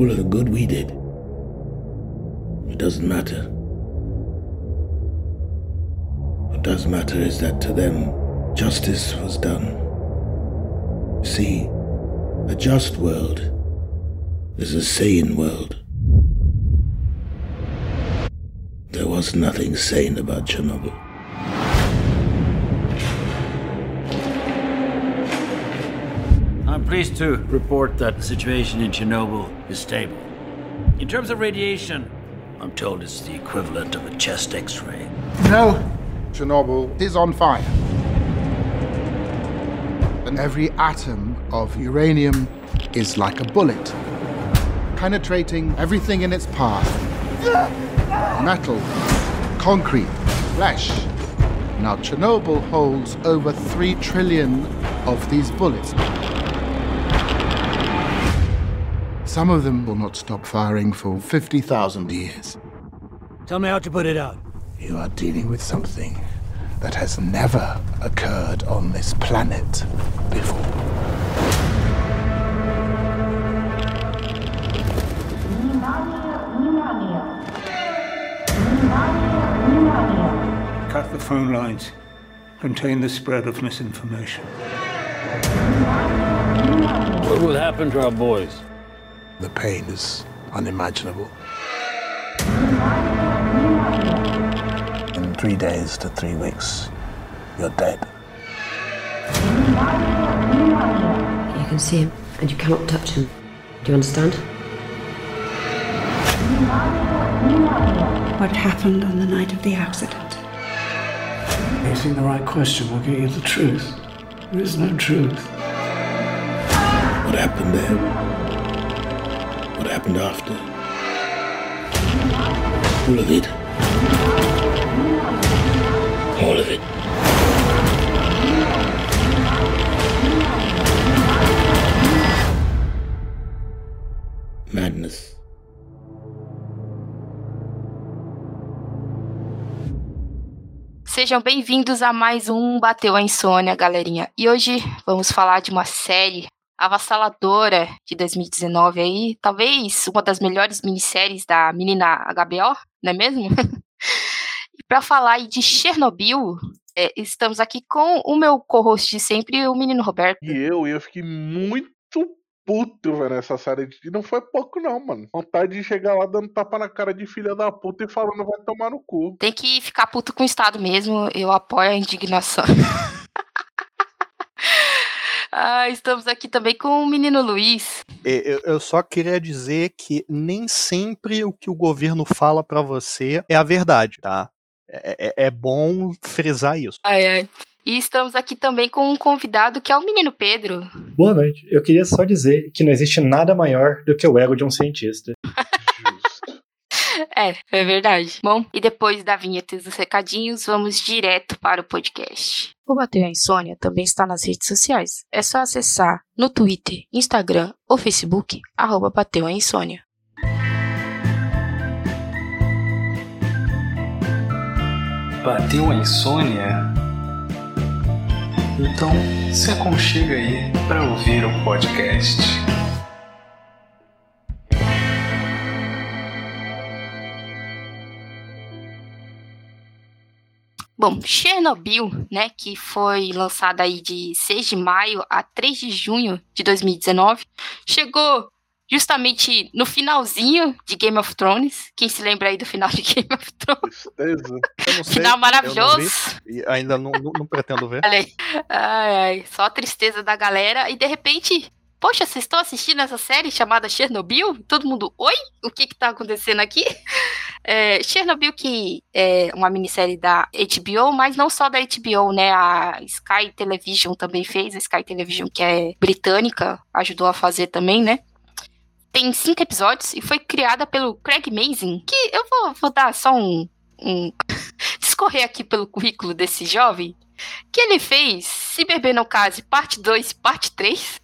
all of the good we did. It doesn't matter. What does matter is that to them, justice was done. See, a just world is a sane world. There was nothing sane about Chernobyl. Pleased to report that the situation in Chernobyl is stable. In terms of radiation, I'm told it's the equivalent of a chest x ray. No, Chernobyl is on fire. And every atom of uranium is like a bullet, penetrating everything in its path metal, concrete, flesh. Now, Chernobyl holds over 3 trillion of these bullets. Some of them will not stop firing for 50,000 years. Tell me how to put it out. You are dealing with something that has never occurred on this planet before. Cut the phone lines. Contain the spread of misinformation. What will happen to our boys? The pain is unimaginable. In three days to three weeks, you're dead. You can see him, and you cannot touch him. Do you understand? What happened on the night of the accident? Asking the right question will get you the truth. There is no truth. What happened there? What happened after? All of it. All of it. Madness. Sejam bem-vindos a mais um Bateu a Insônia, galerinha. E hoje vamos falar de uma série avassaladora de 2019 aí, talvez uma das melhores minisséries da menina HBO, não é mesmo? e para falar aí de Chernobyl, é, estamos aqui com o meu co-host de sempre, o menino Roberto. E eu, e eu fiquei muito puto, velho, nessa série. E não foi pouco, não, mano. Vontade de chegar lá dando tapa na cara de filha da puta e falando vai tomar no cu. Tem que ficar puto com o Estado mesmo, eu apoio a indignação. ah, estamos aqui também com o menino Luiz. Eu, eu só queria dizer que nem sempre o que o governo fala pra você é a verdade, tá? É, é- é bom frisar isso. Ai, ai. E estamos aqui também com um convidado que é o menino Pedro. Boa noite. Eu queria só dizer que não existe nada maior do que o ego de um cientista. É, é verdade. Bom, e depois da vinheta e dos recadinhos, vamos direto para o podcast. O Bateu a Insônia também está nas redes sociais. É só acessar no Twitter, Instagram ou Facebook, arroba Bateu a Insônia. Bateu a insônia? Então se aconchega aí para ouvir o podcast. Bom, Chernobyl, né, que foi lançada aí de 6 de maio a 3 de junho de 2019, chegou justamente no finalzinho de Game of Thrones. Quem se lembra aí do final de Game of Thrones? Sei, Final eu não maravilhoso. vi, e ainda não, não- não pretendo ver. Olha aí. Ai, ai, só a tristeza da galera. E de repente, poxa, vocês estão assistindo essa série chamada Chernobyl? Todo mundo, oi? O que que tá acontecendo aqui? É, Chernobyl, que é uma minissérie da HBO, mas não só da HBO, né? A Sky Television também fez, a Sky Television, que é britânica, ajudou a fazer também, né? Tem cinco episódios e foi criada pelo Craig Mazin, que eu vou, vou dar só um, um discorrer aqui pelo currículo desse jovem. Que ele fez Se Beber No Case, parte 2 parte 3.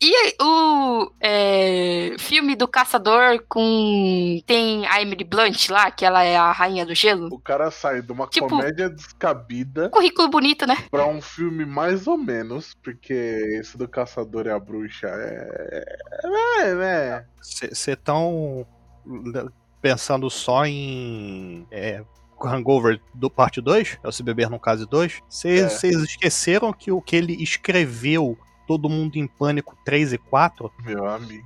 E o é, filme do Caçador com. Tem a Emily Blunt lá, que ela é a rainha do gelo. O cara sai de uma Tipo- comédia descabida Currículo bonito, né? pra um filme mais ou menos, porque esse do Caçador e a Bruxa é. É, né? Você tão pensando só em é, Hangover do parte 2, é o Se Beber no Caso 2, vocês É. esqueceram que o que ele escreveu Todo Mundo em Pânico 3 e 4, Meu amigo.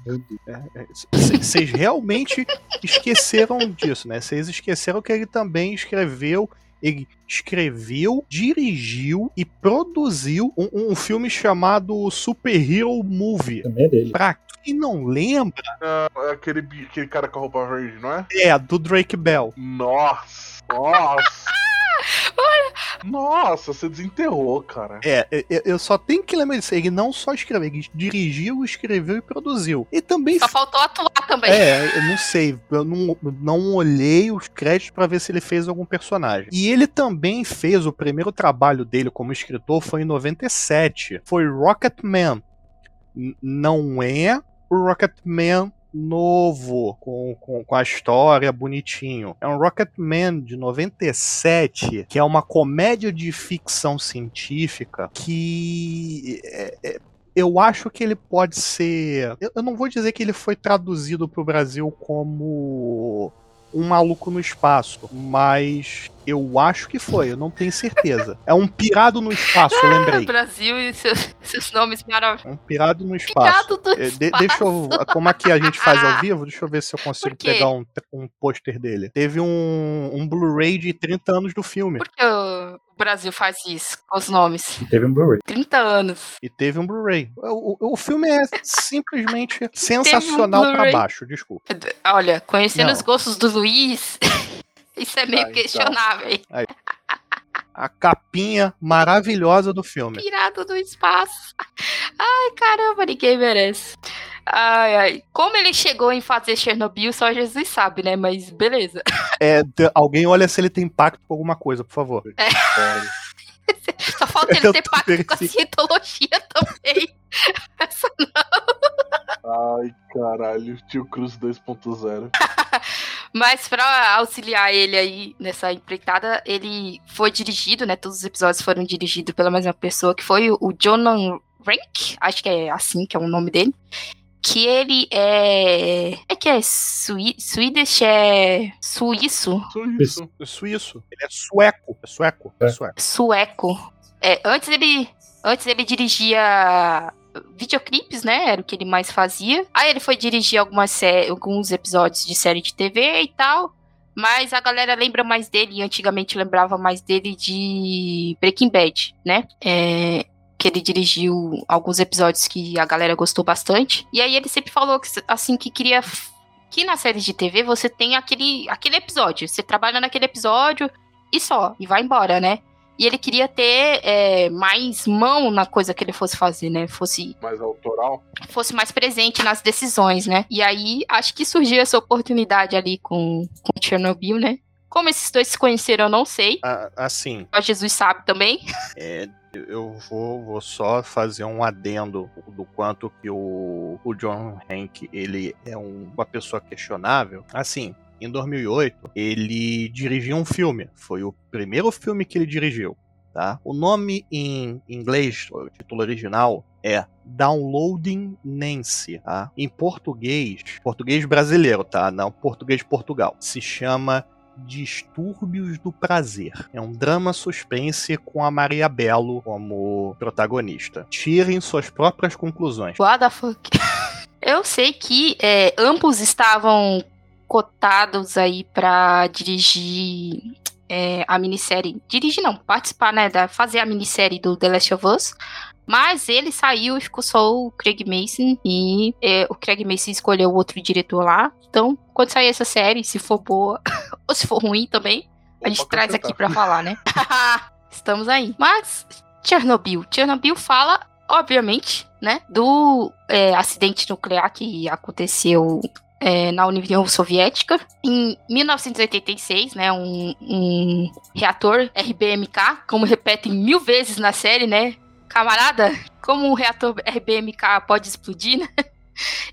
vocês realmente esqueceram disso, né? Vocês esqueceram que ele também escreveu ele escreveu, dirigiu e produziu um, um filme chamado Super Hero Movie. Também é dele. Pra quem não lembra, É aquele, aquele cara com a roupa verde, não é? é do Drake Bell. Nossa! Nossa! Nossa, você desenterrou, cara. É, eu- eu só tenho que lembrar disso. Ele não só escreveu, ele dirigiu, escreveu e produziu. E também. Só faltou atuar também. É, eu não sei, eu não, não olhei os créditos pra ver se ele fez algum personagem. E ele também fez o primeiro trabalho dele como escritor foi em 97. Foi Rocketman. N- Não é o Rocketman novo, com, com, com a história bonitinho. É um Rocketman de 97, que é uma comédia de ficção científica que é- é- eu acho que ele pode ser. Eu, eu não vou dizer que ele foi traduzido para o Brasil como um maluco no espaço, mas eu acho que foi, eu não tenho certeza. É um pirado no espaço, eu lembrei. Brasil e seus, seus nomes maravilhosos. Um pirado no espaço. Pirado do É, de- deixa eu. Como aqui a gente faz ao vivo, deixa eu ver se eu consigo pegar um, um pôster dele. Teve um, um Blu-ray de 30 anos do filme. Por que o Brasil faz isso com os nomes? Teve um Blu-ray. 30 anos. E teve um Blu-ray. O, o- o filme é simplesmente sensacional pra Blu-ray. baixo, desculpa. Olha, conhecendo Não. os gostos do Luiz, isso é meio Ah, então. questionável. hein? Aí. A capinha maravilhosa do filme. Pirado do espaço. Ai, caramba, ninguém merece. Ai, ai. Como ele chegou em fazer Chernobyl, só Jesus sabe, né? Mas beleza. É, alguém olha se ele tem impacto com alguma coisa, por favor. Só falta ele ter pacto com a cientologia também. Essa Ai, caralho, tio Cruz 2.0. Mas pra auxiliar ele aí nessa empreitada, ele foi dirigido, né? Todos os episódios foram dirigidos pela mesma pessoa, que foi o Jonan Rank, acho que é assim que é o nome dele. Que ele é. É que é Sui... Swedish, é. Suíço? Suíço. Suíço. Ele é sueco. É sueco. É sueco. Sueco. É, antes ele. Antes ele dirigia videoclipes, né? Era o que ele mais fazia. Aí ele foi dirigir algumas alguns episódios de série de TV e tal. Mas a galera lembra mais dele, antigamente lembrava mais dele de Breaking Bad, né? É, que ele dirigiu alguns episódios que a galera gostou bastante. E aí ele sempre falou que, assim que queria que na série de TV você tem aquele, aquele episódio. Você trabalha naquele episódio e só, e vai embora, né? E ele queria ter é, mais mão na coisa que ele fosse fazer, né? Fosse, Mais autoral. fosse mais presente nas decisões, né? E aí, acho que surgiu essa oportunidade ali com, com Chernobyl, né? Como esses dois se conheceram, eu não sei. Ah, Assim, Mas Jesus sabe também. é, eu vou, vou só fazer um adendo do quanto que o, o John Hank ele é um- uma pessoa questionável. Assim, em 2008 ele dirigiu um filme. Foi o primeiro filme que ele dirigiu. Tá? O nome em inglês, o título original é Downloading Nancy. Tá? Em português, português brasileiro, tá? Não português de Portugal. Se chama Distúrbios do Prazer. É um drama suspense com a Maria Bello como protagonista. Tirem suas próprias conclusões. What the fuck? Eu sei que é, ambos estavam cotados aí pra dirigir é, a minissérie. Dirigir não, participar, né? Da, fazer a minissérie do The Last of Us. Mas ele saiu e ficou só o Craig Mason. E é, o Craig Mason escolheu outro diretor lá. Então, quando sair essa série, se for boa ou se for ruim também, a gente Opa, traz aqui pra falar, né? Estamos aí. Mas, Chernobyl. Chernobyl fala, obviamente, né? Do é, acidente nuclear que aconteceu é, na União Soviética. Em 1986, né, um, um reator RBMK, como repetem mil vezes na série, né, camarada, como um reator RBMK pode explodir, né?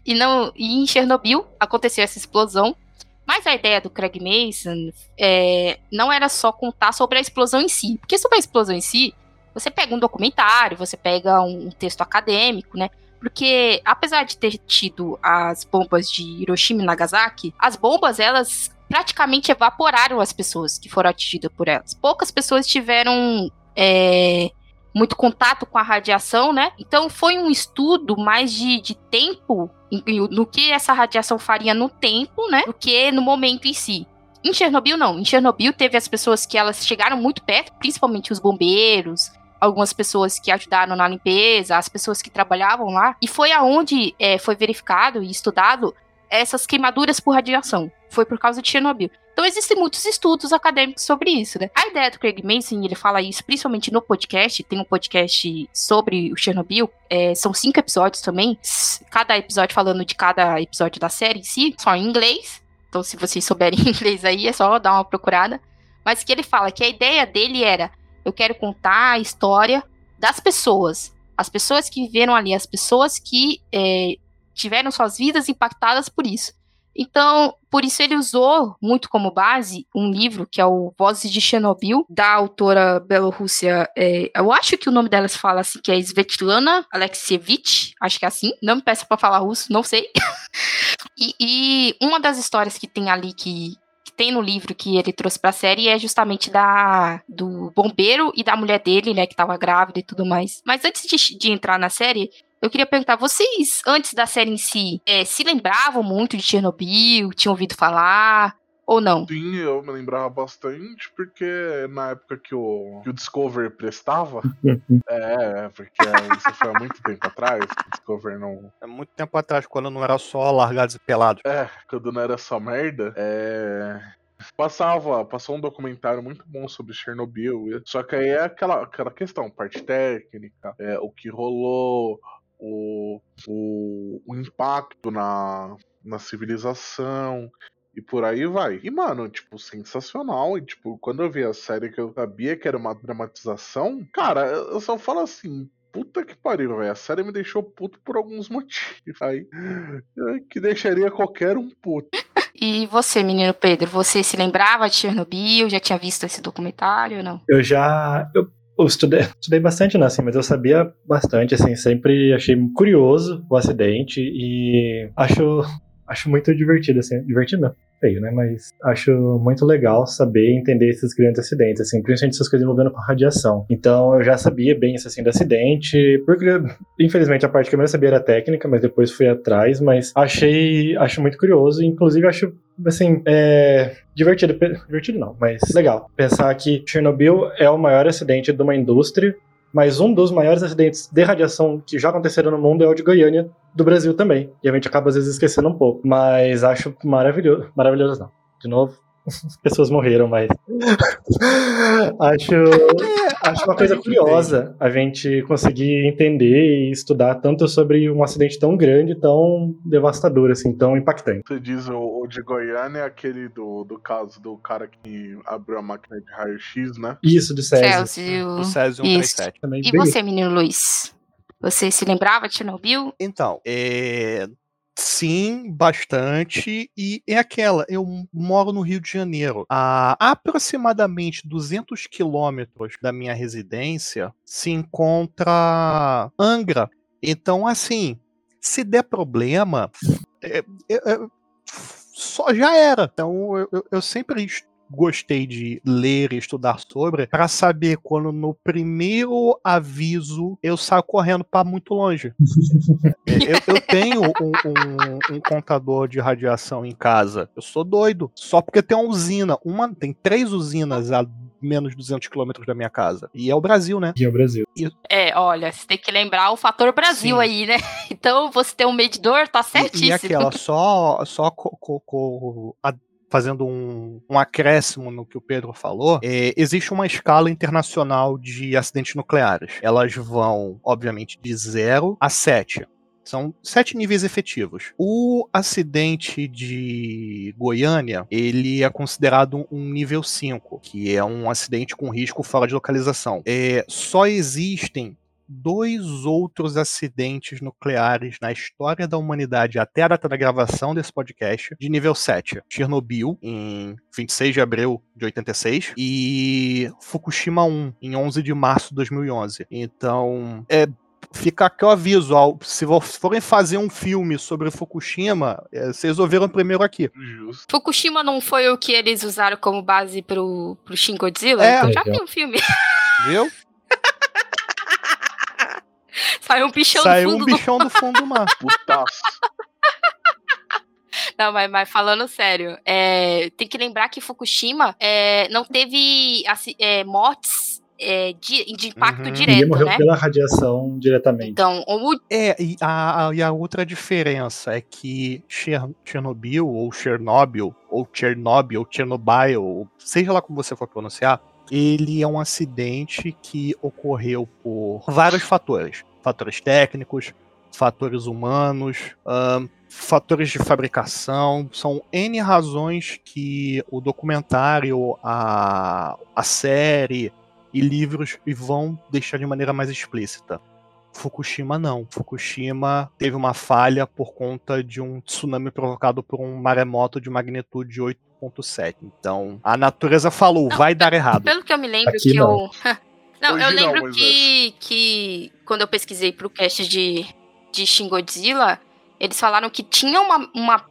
E, não, e em Chernobyl aconteceu essa explosão. Mas a ideia do Craig Mason é, não era só contar sobre a explosão em si. Porque sobre a explosão em si, você pega um documentário, você pega um texto acadêmico, né? Porque apesar de ter tido as bombas de Hiroshima e Nagasaki, as bombas elas praticamente evaporaram as pessoas que foram atingidas por elas. Poucas pessoas tiveram é, muito contato com a radiação, né? Então foi um estudo mais de, de tempo no que essa radiação faria no tempo, né? Do que no momento em si. Em Chernobyl, não. Em Chernobyl teve as pessoas que elas chegaram muito perto, principalmente os bombeiros, algumas pessoas que ajudaram na limpeza, as pessoas que trabalhavam lá. E foi aonde é, foi verificado e estudado essas queimaduras por radiação. Foi por causa de Chernobyl. Então existem muitos estudos acadêmicos sobre isso, né? A ideia do Craig Mason, ele fala isso principalmente no podcast, tem um podcast sobre o Chernobyl, é, são cinco episódios também, cada episódio falando de cada episódio da série em si, só em inglês. Então se vocês souberem inglês aí, é só dar uma procurada. Mas que ele fala que a ideia dele era, eu quero contar a história das pessoas, as pessoas que viveram ali, as pessoas que é, tiveram suas vidas impactadas por isso. Então, por isso ele usou muito como base um livro que é o Vozes de Chernobyl, da autora belorússia, é, eu acho que o nome dela se fala assim, que é Svetlana Alexievich, acho que é assim, não me peça para falar russo, não sei. e, e, uma das histórias que tem ali que tem no livro que ele trouxe para a série é justamente da do bombeiro e da mulher dele, né, que estava grávida e tudo mais. Mas antes de, de entrar na série, eu queria perguntar, vocês, antes da série em si, é, se lembravam muito de Chernobyl? Tinham ouvido falar? Ou não? Sim, eu me lembrava bastante, porque na época que o, que o Discovery prestava. é, porque isso foi há muito tempo atrás. O Discovery não. É muito tempo atrás, quando não era só largados e pelados. É, quando não era só merda. É. Passava, passou um documentário muito bom sobre Chernobyl. Só que aí é aquela, aquela questão, parte técnica, é, o que rolou, o, o, o impacto na, na civilização e por aí vai. E, mano, tipo, sensacional. E, tipo, quando eu vi a série que eu sabia que era uma dramatização, cara, eu só falo assim. Puta que pariu, velho. A série me deixou puto por alguns motivos. Aí, que deixaria qualquer um puto. E você, menino Pedro, você se lembrava de Chernobyl? Já tinha visto esse documentário ou não? Eu já. Eu eu estudei, estudei bastante, né, assim, mas eu sabia bastante, assim, sempre achei curioso o acidente e acho, acho muito divertido, assim, divertido não, feio, né, mas acho muito legal saber entender esses grandes acidentes, assim, principalmente essas coisas envolvendo radiação. Então eu já sabia bem isso, assim, do acidente, porque infelizmente a parte que eu mais sabia era técnica, mas depois fui atrás, mas achei, acho muito curioso, inclusive acho assim, é divertido, divertido não, mas legal. Pensar que Chernobyl é o maior acidente de uma indústria, mas um dos maiores acidentes de radiação que já aconteceram no mundo é o de Goiânia, do Brasil também. E a gente acaba às vezes esquecendo um pouco. Mas acho maravilhoso. Maravilhoso não. De novo, pessoas morreram, mas acho, acho uma coisa curiosa a gente conseguir entender e estudar tanto sobre um acidente tão grande, tão devastador, assim, tão impactante. Você diz o, o de Goiânia, aquele do, do caso do cara que abriu a máquina de raio-x, né? Isso, do Césio. Césio. Do Césio 137. Também E bem- você, menino Luiz? Você se lembrava de Chernobyl? Então, é, sim, bastante. E é aquela, eu moro no Rio de Janeiro. A aproximadamente 200 quilômetros da minha residência se encontra Angra. Então, assim, se der problema, é- é- é- só já era. Então, eu, eu- sempre gostei de ler e estudar sobre para saber quando no primeiro aviso eu saio correndo para muito longe. É, eu, eu tenho um, um- um contador de radiação em casa. Eu sou doido. Só porque tem uma usina. Uma, tem três usinas a menos de 200 quilômetros da minha casa. E é o Brasil, né? E é o Brasil. E, É, olha, você tem que lembrar o fator Brasil Sim. aí, né? Então você tem um medidor, tá e, certíssimo. e aquela, só, só co- co- co- a- fazendo um, um acréscimo no que o Pedro falou, é, existe uma escala internacional de acidentes nucleares. Elas vão, obviamente, de 0 a 7. São sete níveis efetivos. O acidente de Goiânia, ele é considerado um nível 5, que é um acidente com risco fora de localização. É, só existem dois outros acidentes nucleares na história da humanidade até a data da gravação desse podcast de nível 7. Chernobyl, em 26 de abril de 86, e Fukushima 1, em 11 de março de 2011. Então, é fica aqui o aviso, ó, se forem fazer um filme sobre Fukushima, é, vocês ouviram primeiro aqui. Justo. Fukushima não foi o que eles usaram como base pro, pro Shin Godzilla? É. então já tem um filme. Viu? Saiu um bichão Saiu do um fundo do bichão do fundo do mar. Putaço. Não, mas, mas falando sério, é, tem que lembrar que Fukushima é, não teve assim, é, mortes é, de, de impacto Uhum. Ninguém direto, morreu né? pela radiação diretamente. Então, o, É, e a, a- e a outra diferença é que Cher- Chernobyl, ou Chernobyl, ou Chernobyl, ou Chernobyl, ou seja lá como você for pronunciar, ele é um acidente que ocorreu por vários fatores. Fatores técnicos, fatores humanos, ahn, fatores de fabricação. São N razões que o documentário, a, a série e livros vão deixar de maneira mais explícita. Fukushima não. Fukushima teve uma falha por conta de um tsunami provocado por um maremoto de magnitude 8.7. Então, a natureza falou, vai dar errado. pelo que eu me lembro Aqui que não. eu. não, Hoje eu não, lembro Moisés. que, que quando eu pesquisei pro cast de, de Shin Godzilla, eles falaram que tinha uma, uma,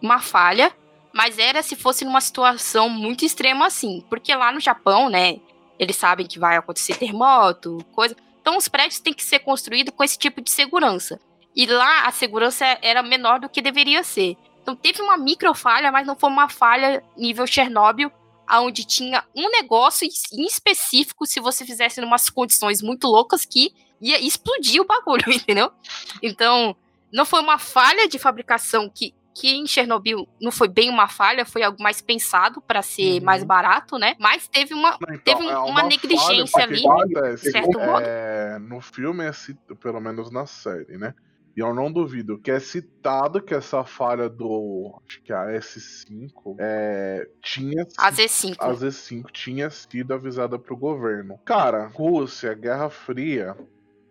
uma falha, mas era se fosse numa situação muito extrema assim. Porque lá no Japão, né, eles sabem que vai acontecer terremoto, coisa. Então os prédios têm que ser construídos com esse tipo de segurança. E lá a segurança era menor do que deveria ser. Então teve uma micro falha, mas não foi uma falha nível Chernobyl, onde tinha um negócio em específico, se você fizesse em umas condições muito loucas, que ia explodir o bagulho, entendeu? Então, não foi uma falha de fabricação que, que em Chernobyl não foi bem uma falha, foi algo mais pensado para ser Uhum. mais barato, né? Mas teve uma, Não, então, teve um- é uma, negligência falha, ali, de certo modo. é, no filme é pelo menos na série, né? E eu não duvido que é citado que essa falha do. Acho que a S5 é, tinha. A Z5. A Z5 tinha sido avisada pro governo. Cara, Rússia, Guerra Fria.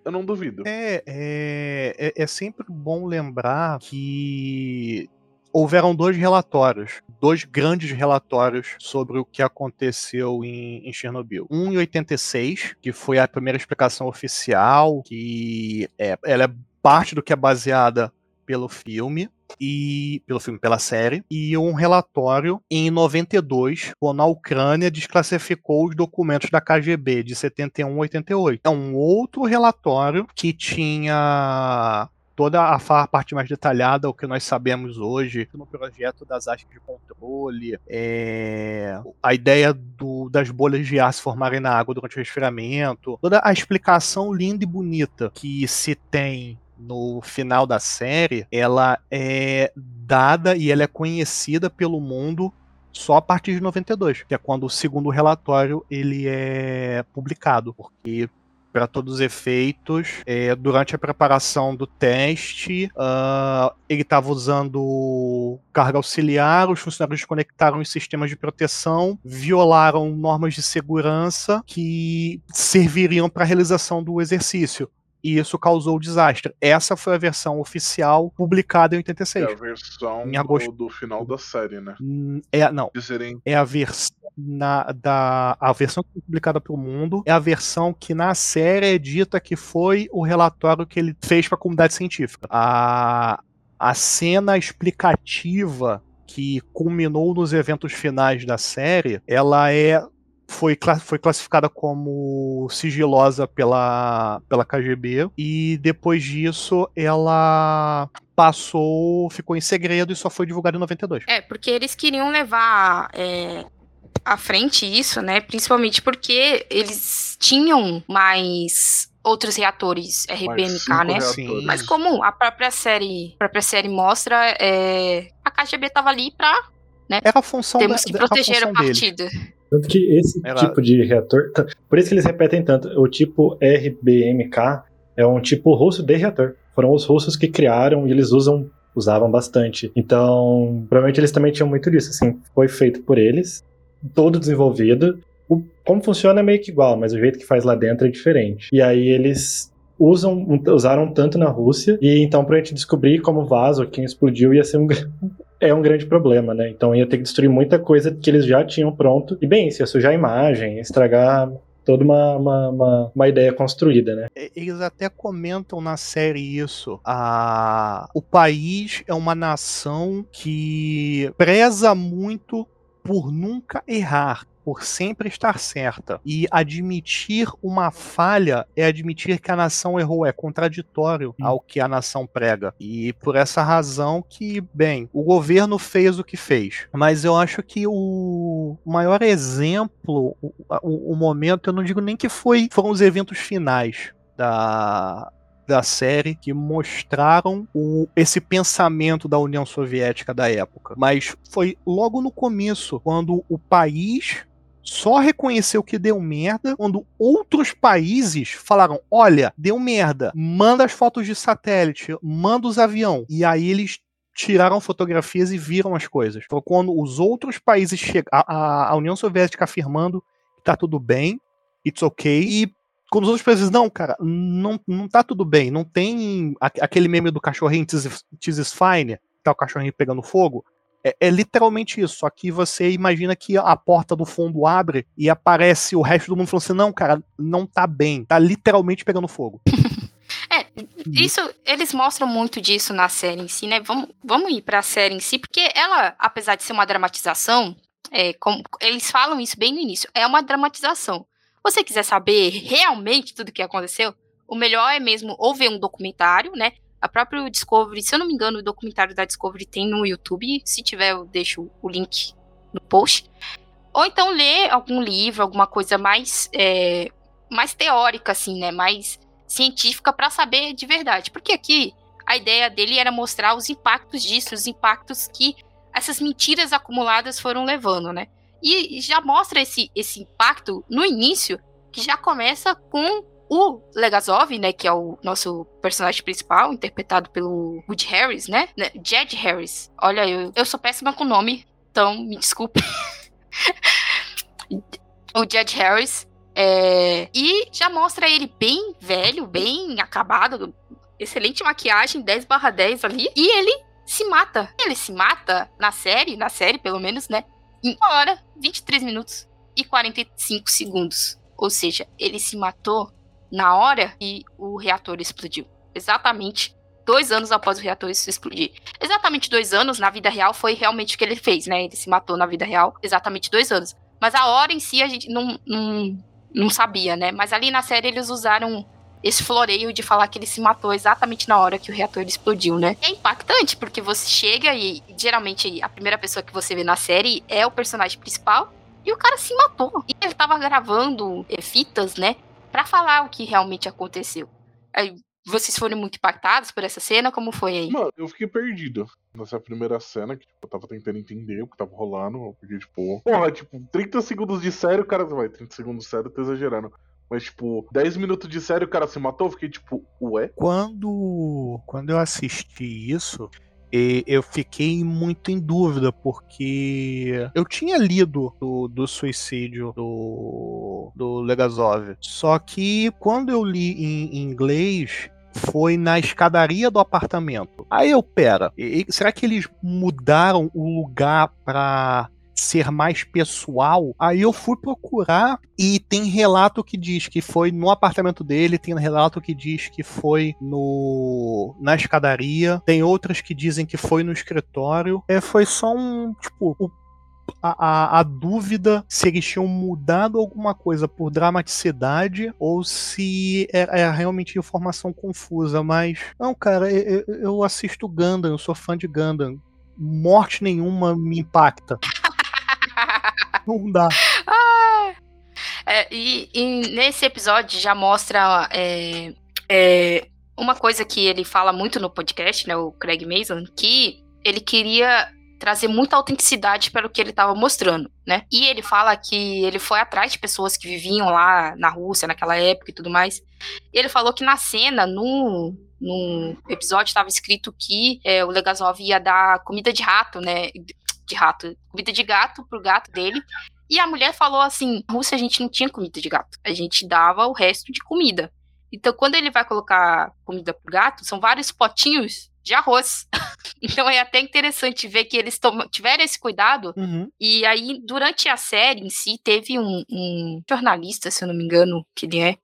Eu não duvido. É, é, é, é sempre bom lembrar que houveram dois relatórios, dois grandes relatórios sobre o que aconteceu em, em Chernobyl. Um em 86, que foi a primeira explicação oficial, que é, ela é parte do que é baseada pelo filme e pelo filme, pela série, e um relatório em 92, quando a Ucrânia desclassificou os documentos da KGB de 71 a 88. É um outro relatório que tinha toda a parte mais detalhada, o que nós sabemos hoje, no projeto das hastes de controle, é, a ideia do- das bolhas de ar se formarem na água durante o resfriamento, toda a explicação linda e bonita que se tem no final da série, ela é dada e ela é conhecida pelo mundo só a partir de 92, que é quando o segundo relatório ele é publicado, porque para todos os efeitos, é, durante a preparação do teste, ah, ele estava usando carga auxiliar, os funcionários desconectaram os sistemas de proteção, violaram normas de segurança que serviriam para a realização do exercício. E isso causou o desastre. Essa foi a versão oficial publicada em 86. É a versão Em agosto. do, do final da série, né? Hum, É, não. De serem É a versão na, da a versão que foi publicada para o mundo é a versão que na série é dita que foi o relatório que ele fez para a comunidade científica. A, a cena explicativa que culminou nos eventos finais da série, ela é foi, foi classificada como sigilosa pela, pela KGB e depois disso ela passou, ficou em segredo e só foi divulgada em 92. É, porque eles queriam levar é, à frente isso, né? Principalmente porque eles tinham mais outros reatores RBMK, né? reatores. Mas como a própria série, a própria série mostra, é, a KGB tava ali pra Era a função temos da- que a proteger deles. partido. Tanto que esse Ela- tipo de reator. Por isso que eles repetem tanto. O tipo RBMK é um tipo russo de reator. foram os russos que criaram e eles usam usavam bastante. Então, provavelmente eles também tinham muito disso, assim, foi feito por eles, todo desenvolvido. O, como funciona é meio que igual, mas o jeito que faz lá dentro é diferente. E aí eles usam, usaram tanto na Rússia, e então pra gente descobrir como vaso, quem explodiu, ia ser um, é um grande problema, né? Então ia ter que destruir muita coisa que eles já tinham pronto. E bem, isso ia sujar a imagem, estragar toda uma, uma, uma, uma, ideia construída, né? Eles até comentam na série isso. A... O país é uma nação que preza muito por nunca errar por sempre estar certa. E admitir uma falha é admitir que a nação errou, é contraditório ao que a nação prega. E por essa razão que, bem, o governo fez o que fez. Mas eu acho que o maior exemplo, o, o, o momento, eu não digo nem que foi, foram os eventos finais da, da série que mostraram o, esse pensamento da União Soviética da época. Mas foi logo no começo, quando o país só reconheceu que deu merda quando outros países falaram: olha, deu merda, manda as fotos de satélite, manda os avião. E aí eles tiraram fotografias e viram as coisas. Então, quando os outros países chegam, a, a, União Soviética afirmando que tá tudo bem, it's okay, e quando os outros países, não, cara, não, não tá tudo bem, não tem aquele meme do cachorrinho, this is fine, tá o cachorrinho pegando fogo, é, é, literalmente isso, que você imagina que a porta do fundo abre e aparece o resto do mundo falando assim: não, cara, não tá bem, tá literalmente pegando fogo. É, isso, eles mostram muito disso na série em si, né? Vamos, vamos ir pra série em si, porque ela, apesar de ser uma dramatização, é, como, eles falam isso bem no início, é uma dramatização. Você quiser saber realmente tudo o que aconteceu, o melhor é mesmo ou ver um documentário, né? A própria Discovery, se eu não me engano, o documentário da Discovery tem no YouTube. Se tiver, eu deixo o link no post. Ou então ler algum livro, alguma coisa mais, é, mais teórica, assim, né? Mais científica para saber de verdade. Porque aqui a ideia dele era mostrar os impactos disso, os impactos que essas mentiras acumuladas foram levando, né? E já mostra esse, esse impacto no início, que já começa com o Legazov, né, que é o nosso personagem principal, interpretado pelo Woody Harris, né? né Jed Harris. Olha, eu, eu sou péssima com nome, então me desculpe. o Jed Harris. É, e já mostra ele bem velho, bem acabado, excelente maquiagem, 10 barra 10 ali. E ele se mata. Ele se mata na série, na série pelo menos, né? Em 1 hora, 23 minutos e 45 segundos. Ou seja, ele se matou na hora que o reator explodiu. Exatamente dois anos após o reator explodir. Exatamente dois anos na vida real foi realmente o que ele fez, né? Ele se matou na vida real, exatamente dois anos. Mas a hora em si a gente não, não, não sabia, né? Mas ali na série eles usaram esse floreio de falar que ele se matou exatamente na hora que o reator explodiu, né? É impactante, porque você chega e geralmente a primeira pessoa que você vê na série é o personagem principal e o cara se matou. E ele tava gravando é, fitas, né? Para falar o que realmente aconteceu. Aí, vocês foram muito impactados por essa cena? Como foi aí? Mano, eu fiquei perdido nessa primeira cena, que tipo, eu tava tentando entender o que tava rolando, porque, tipo, porra, tipo, 30 segundos de sério, o cara vai, 30 segundos de sério, tô exagerando. Mas, tipo, 10 minutos de sério, o cara se matou, eu fiquei tipo, ué? Quando, quando eu assisti isso, e eu fiquei muito em dúvida, porque eu tinha lido do, do suicídio do, do Legazov. Só que quando eu li em, em inglês, foi na escadaria do apartamento. Aí eu, pera, será que eles mudaram o lugar pra ser mais pessoal, aí eu fui procurar e tem relato que diz que foi no apartamento dele, tem relato que diz que foi no na escadaria, tem outras que dizem que foi no escritório. É, foi só um, tipo, o a, a, a, dúvida se eles tinham mudado alguma coisa por dramaticidade ou se era, era realmente informação confusa, mas não, cara, eu, eu assisto Gundam, eu sou fã de Gundam. Morte nenhuma me impacta. Não dá. Ah, é, e, e, nesse episódio já mostra é, é, uma coisa que ele fala muito no podcast, né, o Craig Mason, que ele queria trazer muita autenticidade para o que ele estava mostrando, né? E ele fala que ele foi atrás de pessoas que viviam lá na Rússia naquela época e tudo mais. Ele falou que na cena, no, num episódio estava escrito que é, o Legazov ia dar comida de rato, né? De rato, comida de gato pro gato dele. E a mulher falou assim: Rússia a gente não tinha comida de gato, a gente dava o resto de comida. Então, quando ele vai colocar comida pro gato, são vários potinhos de arroz. então é até interessante ver que eles tiveram esse cuidado. Uhum. E aí, durante a série em si, teve um, um, jornalista, se eu não me engano, que ele é,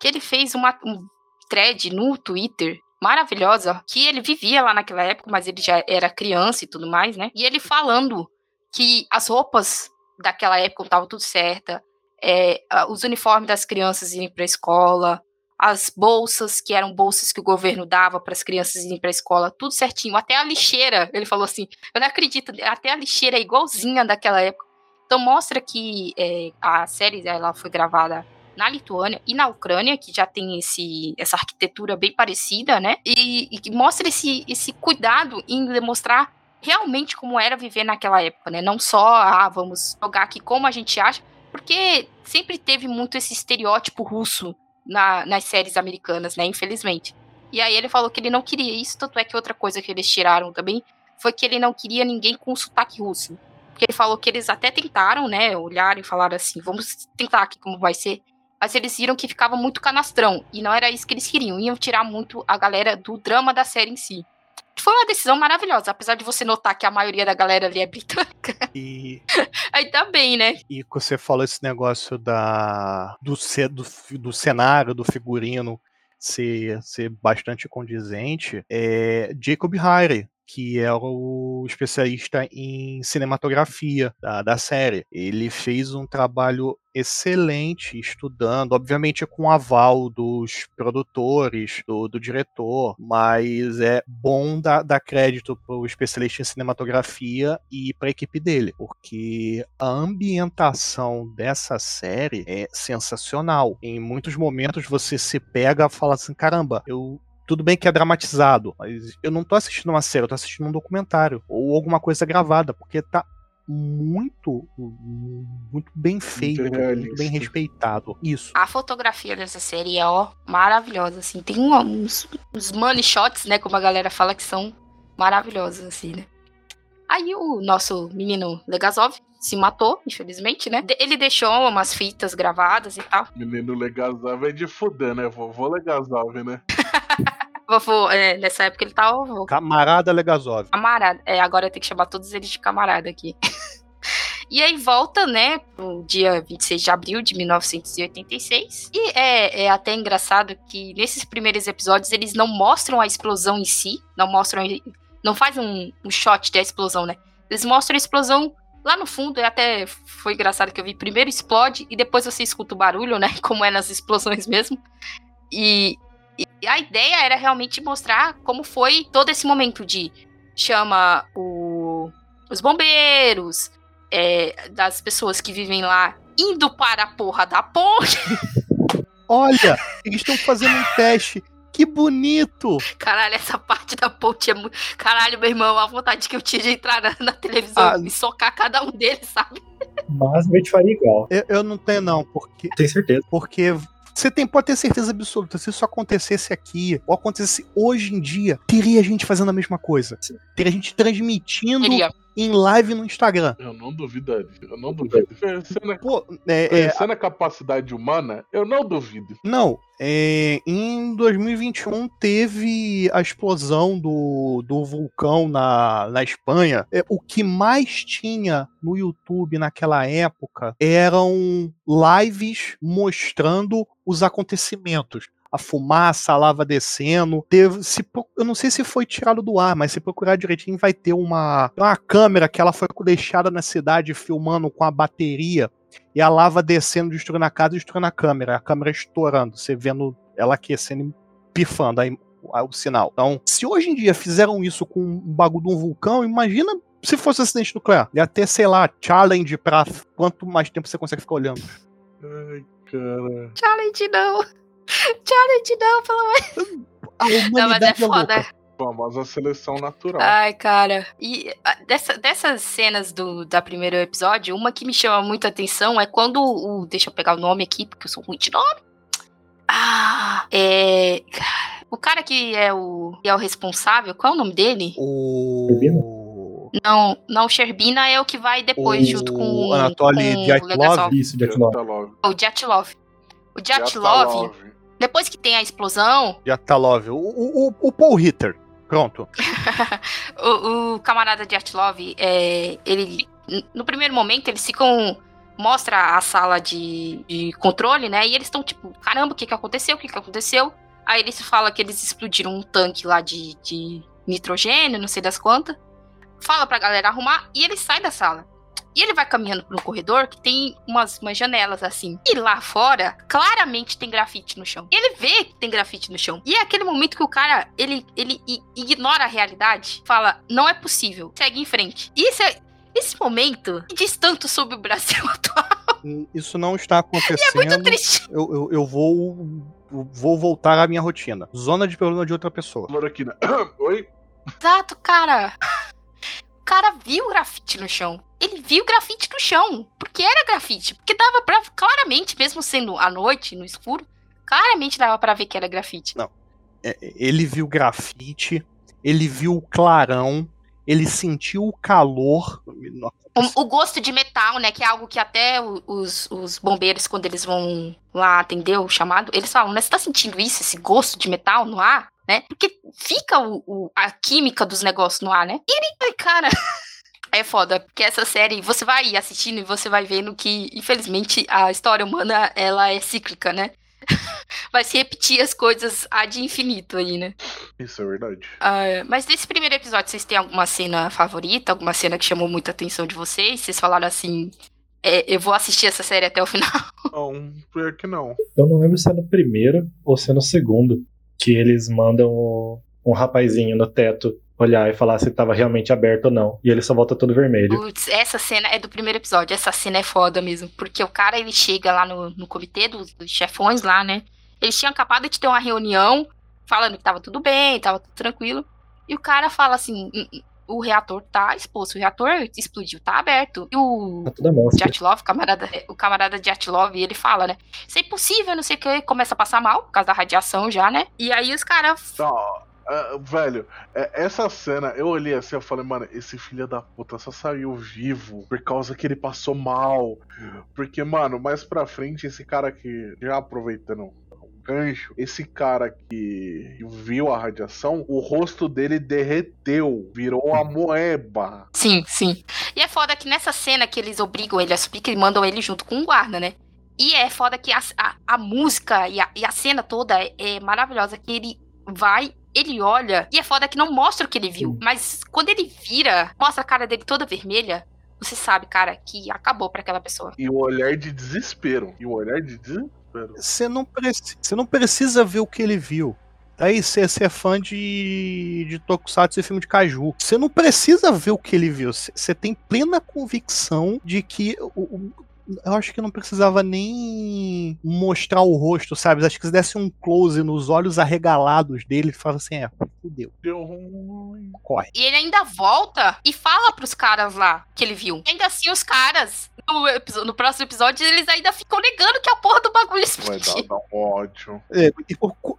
que ele fez uma um thread no Twitter maravilhosa, que ele vivia lá naquela época, mas ele já era criança e tudo mais, né? E ele falando que as roupas daquela época estavam tudo certa, é, os uniformes das crianças irem para a escola, as bolsas, que eram bolsas que o governo dava para as crianças irem para a escola, tudo certinho. Até a lixeira, ele falou assim: eu não acredito, até a lixeira é igualzinha daquela época. Então mostra que é, a série ela foi gravada na Lituânia e na Ucrânia, que já tem esse, essa arquitetura bem parecida, né? E, e mostra esse, esse cuidado em demonstrar realmente como era viver naquela época, né? Não só, ah, vamos jogar aqui como a gente acha, porque sempre teve muito esse estereótipo russo na, nas séries americanas, né? Infelizmente. E aí ele falou que ele não queria isso, tanto é que outra coisa que eles tiraram também foi que ele não queria ninguém com sotaque russo. Porque ele falou que eles até tentaram, né? Olharam e falaram assim: vamos tentar aqui como vai ser. Mas eles viram que ficava muito canastrão. E não era isso que eles queriam. Iam tirar muito a galera do drama da série em si. Foi uma decisão maravilhosa, apesar de você notar que a maioria da galera ali é britânica. E. Aí tá bem, né? E você falou esse negócio da do, do, do cenário, do figurino ser, ser bastante condizente. É Jacob Hyre, que é o especialista em cinematografia da, da série. Ele fez um trabalho excelente estudando, obviamente com o aval dos produtores, do, do diretor, mas é bom dar, dar crédito para o especialista em cinematografia e para a equipe dele, porque a ambientação dessa série é sensacional. Em muitos momentos você se pega e fala assim: caramba, eu tudo bem que é dramatizado, mas eu não tô assistindo uma série, eu tô assistindo um documentário ou alguma coisa gravada, porque tá muito muito bem feito, muito, muito, bem respeitado. Isso. A fotografia dessa série é ó maravilhosa assim. Tem uns, uns money shots, né, como a galera fala que são maravilhosos assim, né? Aí o nosso menino Legazov se matou, infelizmente, né? Ele deixou umas fitas gravadas e tal. Menino Legazov é de fuder, né? Vovô Legazov, né? Vovô, é, nessa época ele tava vovô. Camarada Legazov. Camarada. É, agora tem que chamar todos eles de camarada aqui. E aí volta, né, pro dia 26 de abril de 1986. E é, é, até engraçado que nesses primeiros episódios eles não mostram a explosão em si, não mostram, não faz um, um shot da explosão, né? Eles mostram a explosão lá no fundo, é até foi engraçado que eu vi primeiro explode e depois você escuta o barulho, né, como é nas explosões mesmo. E, e a ideia era realmente mostrar como foi todo esse momento de chama o, os bombeiros, é, das pessoas que vivem lá indo para a porra da ponte. Olha, eles estão fazendo um teste. Que bonito! Caralho, essa parte da ponte é muito. Caralho, meu irmão, a vontade que eu tinha de entrar na, na televisão ah, e socar cada um deles, sabe? Mas a gente faria igual. Eu, eu não tenho, não, porque. Tenho certeza. Porque você tem, pode ter certeza absoluta, se isso acontecesse aqui, ou acontecesse hoje em dia, teria gente fazendo a mesma coisa. Teria gente transmitindo teria. Em live no Instagram. Eu não duvidaria, eu não duvido. Pensando, Pô, é, é, a capacidade humana, eu não duvido. Não, é, em 2021 teve a explosão do, do vulcão na, na Espanha. É, o que mais tinha no YouTube naquela época eram lives mostrando os acontecimentos a fumaça, a lava descendo. Teve, se, eu não sei se foi tirado do ar, mas se procurar direitinho, vai ter uma, uma câmera que ela foi deixada na cidade filmando com a bateria e a lava descendo, destruindo a casa e destruindo a câmera. A câmera estourando, você vendo ela aquecendo e pifando aí, o sinal. Então, se hoje em dia fizeram isso com um bagulho de um vulcão, imagina se fosse um acidente nuclear. Ia ter, sei lá, challenge pra quanto mais tempo você consegue ficar olhando. Ai, cara. Challenge não. Challenge não, pelo menos. A não, mas é, é foda. Famosa seleção natural. Ai, cara. E dessa- dessas cenas do da primeiro episódio, uma que me chama muita atenção é quando o. Deixa eu pegar o nome aqui, porque eu sou ruim de nome. Ah, é. O cara que é o, que é o responsável, qual é o nome dele? O. Não, não, Sherbina é o que vai depois, junto com. Anatoly com o Dyatlov? Legasov. Isso, Dyatlov. Dyatlov. O Dyatlov. O Dyatlov, Dyatlov. Depois que tem a explosão, Yatalov. O, o, o- o Paul Ritter. Pronto. o, o camarada Dyatlov, é, ele. No primeiro momento, eles ficam. Mostra a sala de, de controle, né? E eles estão tipo, caramba, o que que aconteceu? O que que aconteceu? Aí eles falam que eles explodiram um tanque lá de, de nitrogênio, não sei das quantas. Fala pra galera arrumar e ele sai da sala. E ele vai caminhando um corredor que tem umas, umas janelas assim. E lá fora, claramente tem grafite no chão. E ele vê que tem grafite no chão. E é aquele momento que o cara, ele, ele ignora a realidade. Fala, não é possível. Segue em frente. E esse, é- esse momento diz tanto sobre o Brasil atual. Isso não está acontecendo. É muito triste. Eu, eu, eu vou. vou voltar à minha rotina. Zona de problema de outra pessoa. Cloroquina. Oi? Exato, cara. O cara viu grafite no chão. Ele viu grafite no chão. Porque era grafite. Porque dava pra. Claramente, mesmo sendo à noite, no escuro, claramente dava pra ver que era grafite. Não. É, ele viu grafite, ele viu o clarão, ele sentiu o calor. O, o gosto de metal, né? Que é algo que até os, os bombeiros, quando eles vão lá atender o chamado, eles falam, né? Você tá sentindo isso, esse gosto de metal no ar, né? Porque fica o, o- a química dos negócios no ar, né? E ele, cara. É foda, porque essa série você vai assistindo e você vai vendo que, infelizmente, a história humana ela é cíclica, né? Vai se repetir as coisas ad infinito aí, né? Isso é verdade. Ah, mas desse primeiro episódio, vocês têm alguma cena favorita? Alguma cena que chamou muita atenção de vocês? Vocês falaram assim, é, eu vou assistir essa série até o final. Não, pior que não. Eu não lembro se é no primeiro ou se é no segundo que eles mandam o- um rapazinho no teto olhar e falar se tava realmente aberto ou não. E ele só volta todo vermelho. Putz, essa cena é do primeiro episódio. Essa cena é foda mesmo. Porque o cara, ele chega lá no, no comitê dos, dos chefões lá, né? Eles tinham acabado de ter uma reunião falando que tava tudo bem, tava tudo tranquilo. E o cara fala assim: "Hum, hum, o reator tá exposto, o reator explodiu, tá aberto. E o Tá tudo a mostra. Dyatlov, o camarada, o camarada Dyatlov, ele fala, né? Isso é impossível, não sei o que, começa a passar mal, por causa da radiação já, né? E aí os caras. Não, ah, velho, é- essa cena, eu olhei assim, eu falei, mano, esse filho da puta só saiu vivo por causa que ele passou mal. Porque, mano, mais pra frente, esse cara que, já aproveitando gancho, esse cara que viu a radiação, o rosto dele derreteu, virou uma moeba. Sim, sim. E é foda que nessa cena que eles obrigam ele a subir, que mandam ele junto com o guarda, né? E é foda que a, a, a música e a, e a cena toda é, é maravilhosa, que ele vai. Ele olha, e é foda que não mostra o que ele viu. Mas quando ele vira, mostra a cara dele toda vermelha. Você sabe, cara, que acabou pra aquela pessoa. E o olhar de desespero. E o olhar de desespero. Você não, preci- você não precisa ver o que ele viu. Aí você você é fã de, de Tokusatsu e filme de Caju. Você não precisa ver o que ele viu. Você você tem plena convicção de que. O, o- eu acho que não precisava nem mostrar o rosto, sabe? Acho que se desse um close nos olhos arregalados dele, falava assim: é, fudeu. Deu ruim. Corre. E ele ainda volta e fala pros caras lá que ele viu. Ainda assim, os caras, no, no próximo episódio, eles ainda ficam negando que a porra do bagulho Vai explodiu. dar, dar um ódio. É,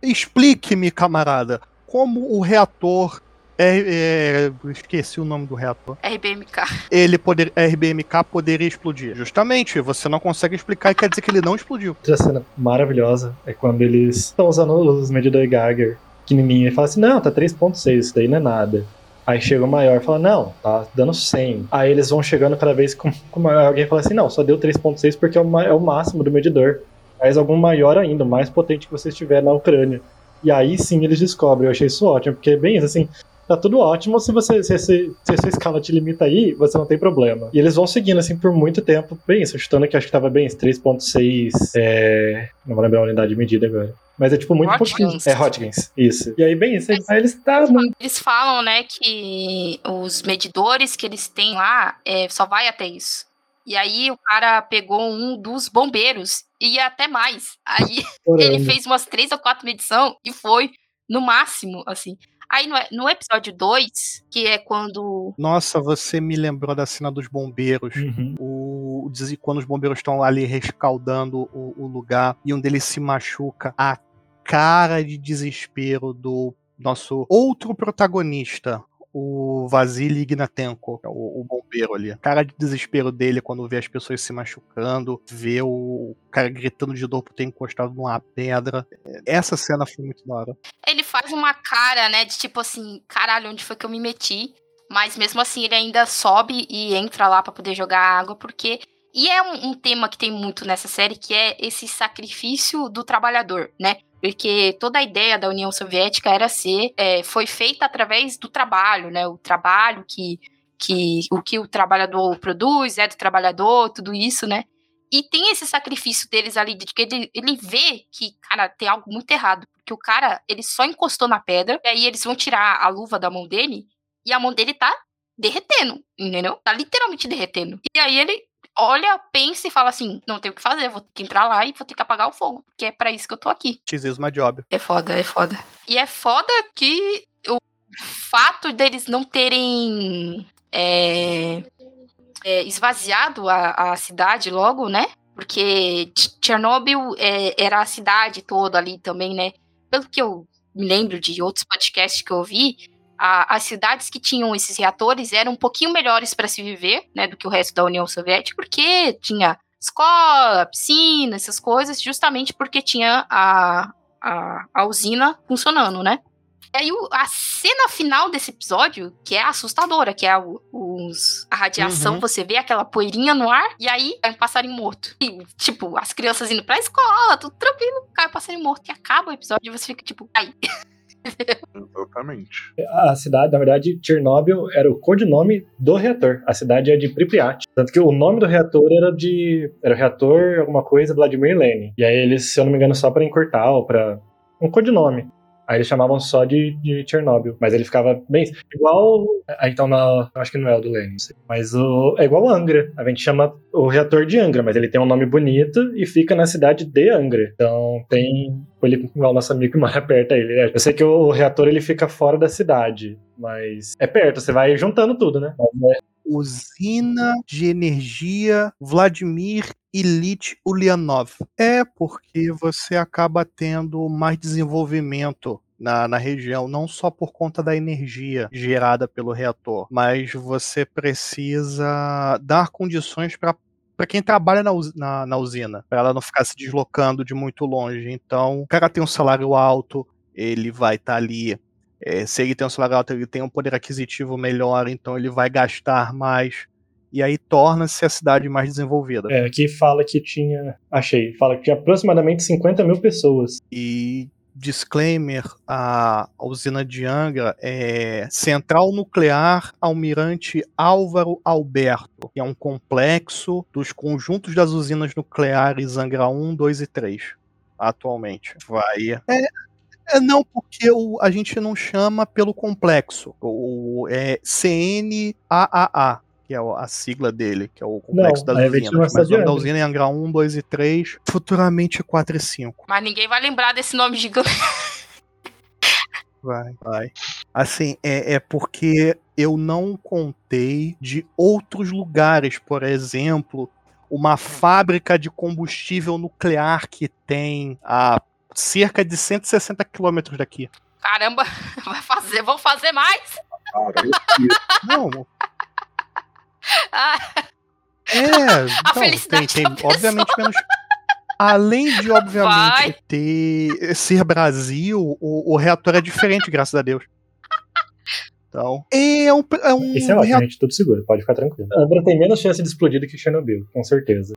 Explique-me, camarada, como o reator. É, é, esqueci o nome do reator. RBMK. Ele poder, RBMK poderia explodir. Justamente, você não consegue explicar e quer dizer que ele não explodiu. Outra cena maravilhosa é quando eles estão usando os medidores Geiger pequenininho e fala assim, não, tá 3.6, isso daí não é nada. Aí chega o maior e fala, não, tá dando 100. Aí eles vão chegando cada vez com, com o maior. Alguém fala assim, não, só deu 3.6 porque é o, é o máximo do medidor. Faz algum maior ainda, o mais potente que você estiver na Ucrânia. E aí sim eles descobrem, eu achei isso ótimo, porque é bem isso, assim, tá tudo ótimo, se você se, se, se a sua escala te limita aí, você não tem problema. E eles vão seguindo, assim, por muito tempo, bem isso, chutando que acho que tava bem, esse 3.6, é... não vou lembrar a unidade de medida agora. Mas é tipo muito pouquinho. É Hodgkins, isso. E aí, bem isso, aí, aí eles tá, Eles falam, né, que os medidores que eles têm lá é, só vai até isso. E aí o cara pegou um dos bombeiros e ia até mais. Aí ele chorando. fez umas três ou quatro medição e foi no máximo, assim. Aí no, no episódio 2, que é quando. Nossa, você me lembrou da cena dos bombeiros. Uhum. O, quando os bombeiros estão ali rescaldando o, o lugar e um deles se machuca. A cara de desespero do nosso outro protagonista. O Vasily Ignatenko, é o, o bombeiro ali. A cara de desespero dele quando vê as pessoas se machucando, vê o cara gritando de dor por ter encostado numa pedra. Essa cena foi muito da hora. Ele faz uma cara, né, de tipo assim, caralho, onde foi que eu me meti? Mas mesmo assim, ele ainda sobe e entra lá pra poder jogar água, porque. E é um, um tema que tem muito nessa série, que é esse sacrifício do trabalhador, né? Porque toda a ideia da União Soviética era ser. é, foi feita através do trabalho, né? O trabalho que, que. O que o trabalhador produz é do trabalhador, tudo isso, né? E tem esse sacrifício deles ali, de que ele, ele vê que, cara, tem algo muito errado. Porque o cara, ele só encostou na pedra, e aí eles vão tirar a luva da mão dele, e a mão dele tá derretendo, entendeu? Tá literalmente derretendo. E aí ele olha, pensa e fala assim: não tenho o que fazer, vou ter que entrar lá e vou ter que apagar o fogo, porque é pra isso que eu tô aqui. X is my job. É foda, é foda. E é foda que o fato deles não terem é, é, esvaziado a, a cidade logo, né? Porque Ch- Chernobyl é, era a cidade toda ali também, né? Pelo que eu me lembro de outros podcasts que eu ouvi, a- as cidades que tinham esses reatores eram um pouquinho melhores para se viver, né, do que o resto da União Soviética, porque tinha escola, piscina, essas coisas, justamente porque tinha a, a, a usina funcionando, né? E aí a cena final desse episódio, que é assustadora, que é o- os, a radiação, Uhum. você vê aquela poeirinha no ar, e aí cai um passarinho morto. E, tipo, as crianças indo pra escola, tudo tranquilo, cai um passarinho morto. E acaba o episódio e você fica, tipo, aí. Exatamente. A cidade, na verdade, Chernobyl era o codinome do reator. A cidade é de Pripyat. Tanto que o nome do reator era de. Era o reator alguma coisa Vladimir Lenin. E aí eles, se eu não me engano, só pra encurtar ou pra. Um codinome. Aí eles chamavam só de, de Chernobyl. Mas ele ficava bem. Igual. Então, acho que não é o do Lenin. Mas o, é igual o Angra. A gente chama o reator de Angra, mas ele tem um nome bonito e fica na cidade de Angra. Então tem. Ele, igual nosso amigo que mora perto aí. Ele, eu sei que o reator ele fica fora da cidade. Mas é perto, você vai juntando tudo, né? Mas é- Usina de Energia Vladimir Ilyich Ulyanov. É porque você acaba tendo mais desenvolvimento na, na região, não só por conta da energia gerada pelo reator, mas você precisa dar condições para para quem trabalha na, na, na usina, para ela não ficar se deslocando de muito longe. Então, o cara tem um salário alto, ele vai estar ali é, se ele tem um salário alto, ele tem um poder aquisitivo melhor, então ele vai gastar mais. E aí torna-se a cidade mais desenvolvida. é, aqui fala que tinha. Achei. Fala que tinha aproximadamente 50 mil pessoas. E disclaimer: a usina de Angra é Central Nuclear Almirante Álvaro Alberto, que é um complexo dos conjuntos das usinas nucleares Angra 1, 2 e 3. Atualmente. Vai. É, é, não, porque o, a gente não chama pelo complexo. O, é CNAAA, que é o- a sigla dele, que é o complexo Não, das gente usinas. Mas o nome da usina é Angra 1, 2 e 3. Futuramente 4 e 5. Mas ninguém vai lembrar desse nome gigante. Vai, vai. Assim, é, é porque eu não contei de outros lugares, por exemplo, uma fábrica de combustível nuclear que tem a cerca de 160 quilômetros daqui. Caramba, vai fazer, vão fazer mais? Não, Ah, é. A então, felicidade tem, tem obviamente menos. Além de, obviamente, Vai. ter ser Brasil, o, o reator é diferente, graças a Deus. Então, é um, é um Isso é ótimo, reator gente, tudo seguro, pode ficar tranquilo. Angra tem menos chance de explodir do que Chernobyl, com certeza.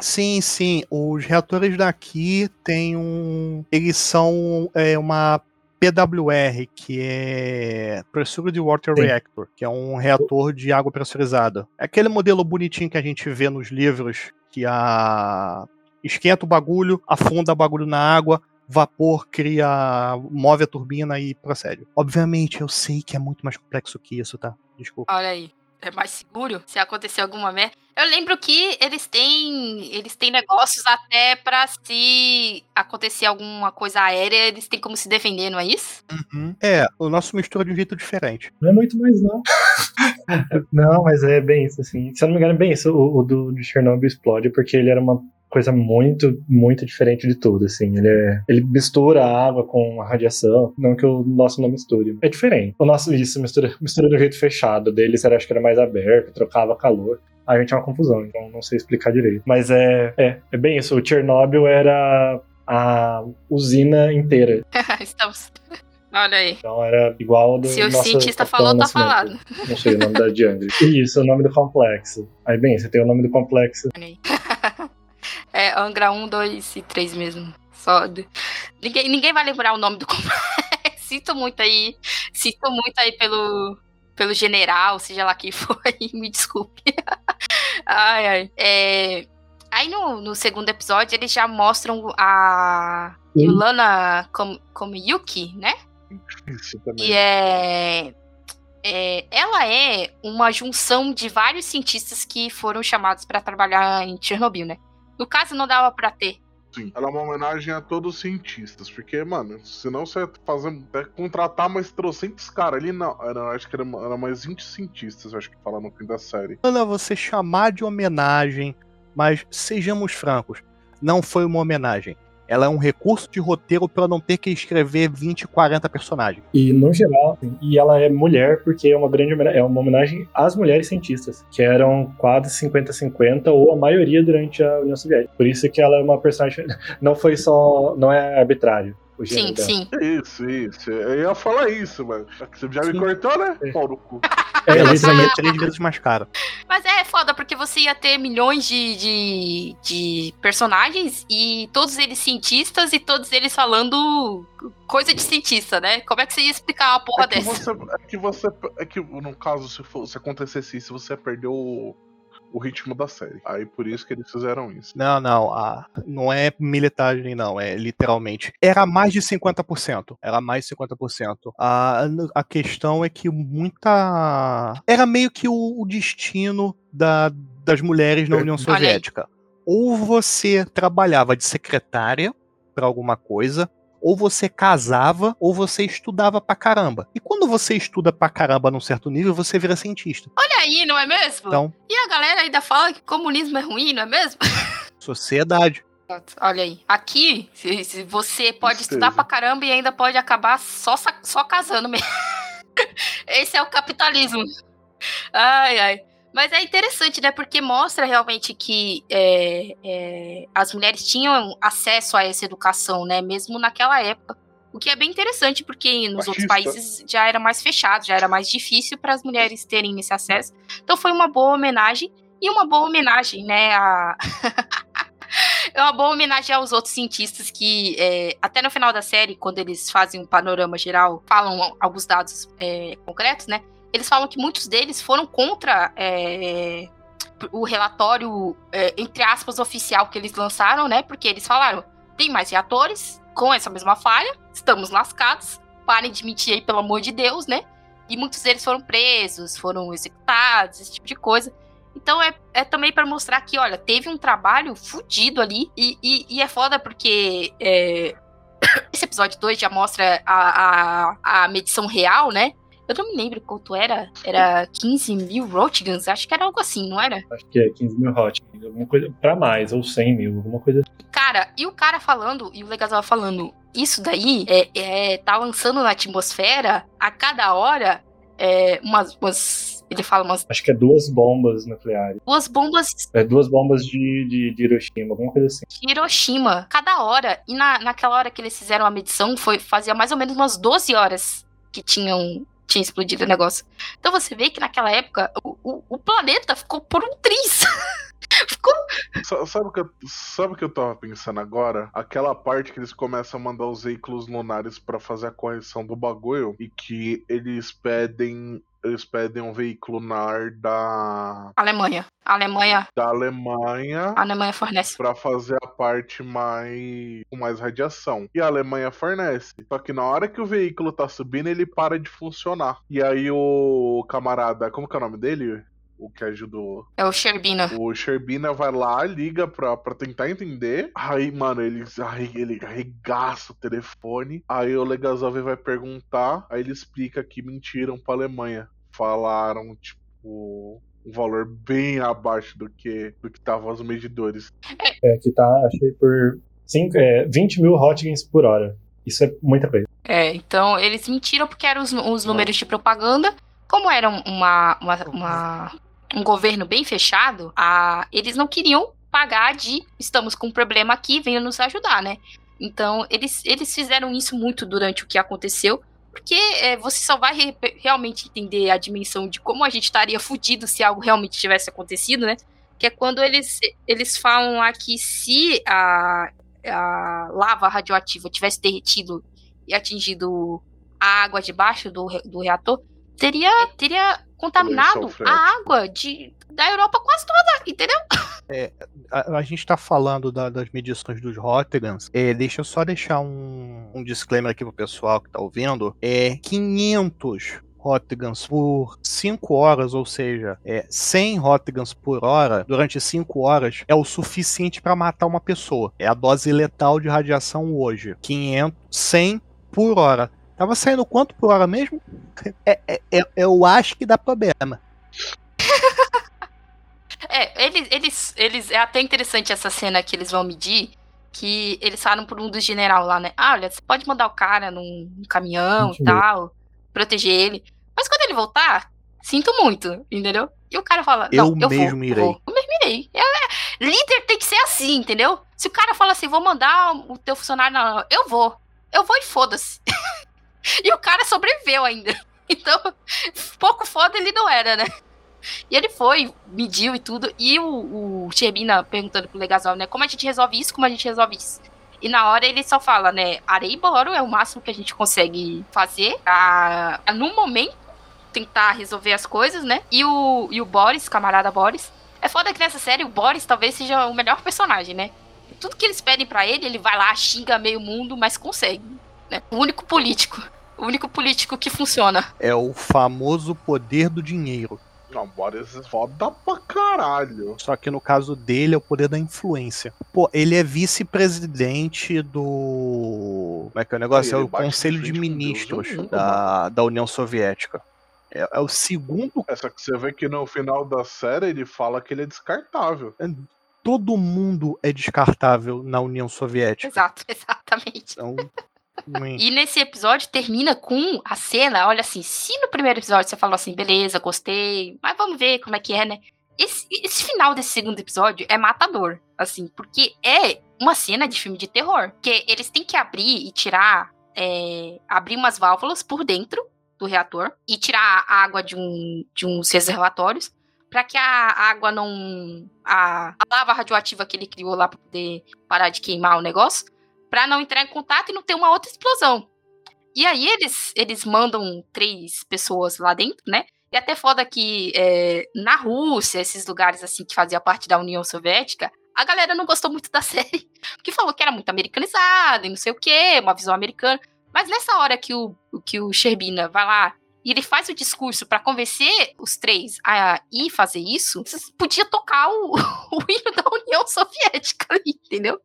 Sim, sim. Os reatores daqui têm um. Eles são é, uma PWR, que é Pressurized Water Sim. Reactor, que é um reator de água pressurizada. É aquele modelo bonitinho que a gente vê nos livros, que a esquenta o bagulho, afunda o bagulho na água, vapor cria, move a turbina e procede. Obviamente, eu sei que é muito mais complexo que isso, tá? Desculpa. olha aí. É mais seguro se acontecer alguma merda. Eu lembro que eles têm eles têm negócios até pra se acontecer alguma coisa aérea, eles têm como se defender, não é isso? Uhum. É, o nosso mistura de um jeito diferente. Não é muito mais, não. não, mas é bem isso, assim. Se eu não me engano, é bem isso. O, o do, do Chernobyl explode porque ele era uma coisa muito, muito diferente de tudo, assim. Ele, é, ele mistura a água com a radiação, não que o nosso não misture. É diferente. O nosso, isso, mistura, mistura do jeito fechado. Deles era, acho que era mais aberto, trocava calor. A gente é uma confusão, então não sei explicar direito. Mas é, é, é bem isso. O Chernobyl era a usina inteira. Estamos. Olha aí. Então era igual do Se o cientista falou, tá falado. Não sei o nome da Jungle. Isso, o nome do complexo. Aí, bem, você tem o nome do complexo. Olha aí. É Angra 1, 2 e 3 mesmo. Só. Ninguém, ninguém vai lembrar o nome do. Sinto muito aí. Sinto muito aí pelo, pelo general, seja lá quem for aí, me desculpe. ai, ai. É, Aí no, no segundo episódio eles já mostram a Yulana como, como Yuki, né? E é, é- Ela é uma junção de vários cientistas que foram chamados para trabalhar em Chernobyl, né? No caso, não dava para ter. Sim. Ela é uma homenagem a todos os cientistas. Porque, mano, senão você ia fazer, é, contratar mais trocentos caras ali, não. Era, acho que era, era mais 20 cientistas, acho que fala no fim da série. Ana, você chamar de homenagem, mas sejamos francos, não foi uma homenagem. Ela é um recurso de roteiro para não ter que escrever 20, 40 personagens. E no geral, assim, e ela é mulher porque é uma grande é uma homenagem às mulheres cientistas, que eram quase 50-50 ou a maioria durante a União Soviética. Por isso que ela é uma personagem não foi só não é arbitrário. O gênero Sim, dela. sim. Isso, isso. Eu ia falar isso, mano. Você já me Sim. cortou, né? Pau no cu. É, ela seria três vezes mais cara. Mas é foda, porque você ia ter milhões de, de, de personagens e todos eles cientistas e todos eles falando coisa de cientista, né? Como é que você ia explicar uma porra É que, dessa? você, é que você. É que, no caso, se, for, se acontecesse isso, você ia perder o, ritmo da série. Aí por isso que eles fizeram isso. Não, não, a- não é militagem, não, é literalmente. Era mais de 50%. Era mais de 50%. A, a questão é que muita. Era meio que o, o destino da- das mulheres na União. Soviética. Ou você trabalhava de secretária pra alguma coisa, ou você casava, ou você estudava pra caramba. E quando você estuda pra caramba num certo nível, você vira cientista. Olha aí, não é mesmo? Então, E a galera ainda fala que comunismo é ruim, não é mesmo? sociedade. Olha aí. Aqui, você pode Tristeza. estudar pra caramba e ainda pode acabar só, só casando mesmo. Esse é o capitalismo. Ai, ai. Mas é interessante, né? Porque mostra realmente que é, é, as mulheres tinham acesso a essa educação, né? Mesmo naquela época. O que é bem interessante, porque nos outros Machista. países já era mais fechado, já era mais difícil para as mulheres terem esse acesso. Então foi uma boa homenagem. E uma boa homenagem, né? A... É uma boa homenagem aos outros cientistas que, é, até no final da série, quando eles fazem um panorama geral, falam alguns dados é, concretos, né? Eles falam que muitos deles foram contra é, o relatório, é, entre aspas, oficial que eles lançaram, né? Porque eles falaram: tem mais reatores com essa mesma falha, estamos lascados, parem de mentir aí, pelo amor de Deus, né? E muitos deles foram presos, foram executados, esse tipo de coisa. Então é, é também para mostrar que, olha, teve um trabalho fudido ali. E, e, e é foda porque é, esse episódio 2 já mostra a, a, a medição real, né? Eu não me lembro quanto era. Era 15 mil Rotgans? Acho que era algo assim, não era? Acho que é 15 mil hot, alguma coisa pra mais, ou 100 mil, alguma coisa. Cara, e o cara falando, e o Legazawa falando, isso daí é, é, tá lançando na atmosfera a cada hora é, umas, umas. Ele fala umas Acho que é duas bombas nucleares. duas bombas É duas bombas de, de, de Hiroshima, alguma coisa assim. Hiroshima cada hora. E na, naquela hora que eles fizeram a medição, foi, fazia mais ou menos umas 12 horas que tinham tinha explodido o negócio. Então você vê que naquela época o, o, o planeta ficou por um triz. ficou Sa- Sabe o que, eu- sabe que eu tava pensando agora? Aquela parte que eles começam a mandar os veículos lunares pra fazer a correção do bagulho e que eles pedem eles pedem um veículo NAR da, Alemanha. Alemanha. da Alemanha A Alemanha fornece. pra fazer a parte mais com mais radiação. E a Alemanha fornece. Só que na hora que o veículo tá subindo, ele para de funcionar. E aí o camarada, como que é o nome dele? O que ajudou. É o Sherbina. O Sherbina vai lá, liga pra, pra tentar entender. Aí, mano, ele, aí, ele arregaça o telefone. Aí o Legazov vai perguntar. Aí ele explica que mentiram pra Alemanha. Falaram, tipo, um valor bem abaixo do que do que estavam os medidores. É, que tá, achei por cinco, é, 20 mil hotgains por hora. Isso é muita coisa. É, então eles mentiram porque eram os, os números de propaganda. Como era uma, uma, uma- um governo bem fechado, a, eles não queriam pagar de estamos com um problema aqui, venham nos ajudar, né? Então eles, eles fizeram isso muito durante o que aconteceu, porque é, você só vai re- realmente entender a dimensão de como a gente estaria fudido se algo realmente tivesse acontecido, né? Que é quando eles, eles falam lá que se a, a lava radioativa tivesse derretido e atingido a água debaixo do, do reator, teria, teria contaminado a água de, da Europa quase toda, entendeu? É, a, a gente tá falando da- das medições dos Rotterdams. É, deixa eu só deixar um, um disclaimer aqui pro pessoal que tá ouvindo. É 500 Rotterdams por 5 horas, ou seja, é 100 Rotterdams por hora durante 5 horas é o suficiente para matar uma pessoa. É a dose letal de radiação hoje. 500, 100 por hora. Tava saindo quanto por hora mesmo? É, é- é- eu acho que dá problema. É, eles, eles, eles. É até interessante essa cena que eles vão medir. Que eles falam por um dos general lá, né? Ah, olha, você pode mandar o cara num, num caminhão e Entendi. tal, proteger ele. Mas quando ele voltar, sinto muito, entendeu? E o cara fala, Eu não, eu mesmo vou, irei. vou. Eu mesmo irei. É, é, líder tem que ser assim, entendeu? Se o cara fala assim, vou mandar o teu funcionário, não, eu vou. Eu vou e foda-se. e o cara sobreviveu ainda. Então, pouco foda ele não era, né? E ele foi, mediu e tudo. E o, o Sherbina perguntando pro Legazol, né? Como a gente resolve isso? Como a gente resolve isso? E na hora ele só fala, né? Areia e boro é o máximo que a gente consegue fazer. Pra, no momento, tentar resolver as coisas, né? E o, e o Boris, camarada Boris. É foda que nessa série o Boris talvez seja o melhor personagem, né? Tudo que eles pedem pra ele, ele vai lá, xinga meio mundo, mas consegue. Né? O único político. O único político que funciona. É o famoso poder do dinheiro. Não, Boris é foda pra caralho. Só que no caso dele é o poder da influência. Pô, ele é vice-presidente do. Como é que é o negócio? Ele É o Conselho de Ministros mundo, da, da União Soviética. É, é o segundo. É só que você vê que no final da série ele fala que ele é descartável. Todo mundo é descartável na União Soviética. Exato, exatamente. Então, E nesse episódio termina com a cena, olha assim, se no primeiro episódio você falou assim, beleza, gostei, mas vamos ver como é que é, né? Esse, esse final desse segundo episódio é matador, assim, porque é uma cena de filme de terror. Que eles têm que abrir e tirar, é, abrir umas válvulas por dentro do reator e tirar a água de, um, de uns reservatórios para que a água não. A, a lava radioativa que ele criou lá para poder parar de queimar o negócio, para não entrar em contato e não ter uma outra explosão. E aí eles, eles mandam três pessoas lá dentro, né? E até foda que é, na Rússia, esses lugares assim que fazia parte da União Soviética, a galera não gostou muito da série, porque falou que era muito americanizada e não sei o quê, uma visão americana. Mas nessa hora que o, que o Sherbina vai lá e ele faz o discurso para convencer os três a ir fazer isso, podia tocar o, o hino da União Soviética ali, entendeu?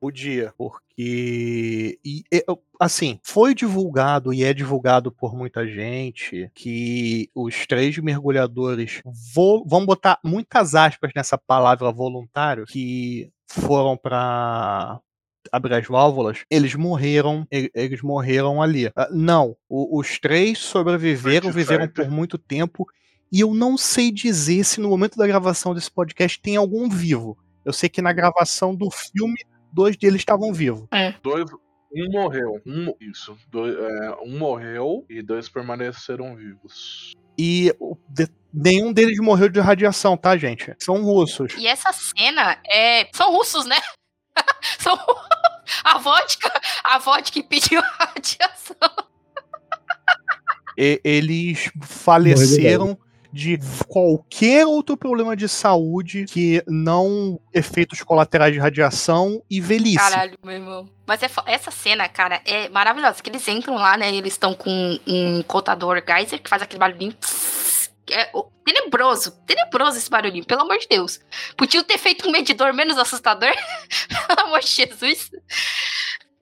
Podia, porque. E, e, assim, foi divulgado e é divulgado por muita gente que os três mergulhadores. Vo, vamos botar muitas aspas nessa palavra voluntário, que foram para abrir as válvulas, eles morreram, eles morreram ali. Ah, Não, os três sobreviveram, viveram por muito tempo. E eu não sei dizer se no momento da gravação desse podcast tem algum vivo. Eu sei que na gravação do filme, dois deles estavam vivos. Dois, um morreu. Um, isso. Dois, é, um morreu e dois permaneceram vivos. E de- nenhum deles morreu de radiação, tá, gente? São russos. E essa cena é. São russos, né? São. A vodka, a vodka impediu a radiação. E- eles faleceram de qualquer outro problema de saúde que não efeitos colaterais de radiação e velhice. Caralho, meu irmão. Mas é essa cena, cara, é maravilhosa. Que eles entram lá, né? Eles estão com um contador geyser que faz aquele barulhinho. É tenebroso, tenebroso esse barulhinho, pelo amor de Deus. Podiam ter feito um medidor menos assustador, pelo amor de Jesus.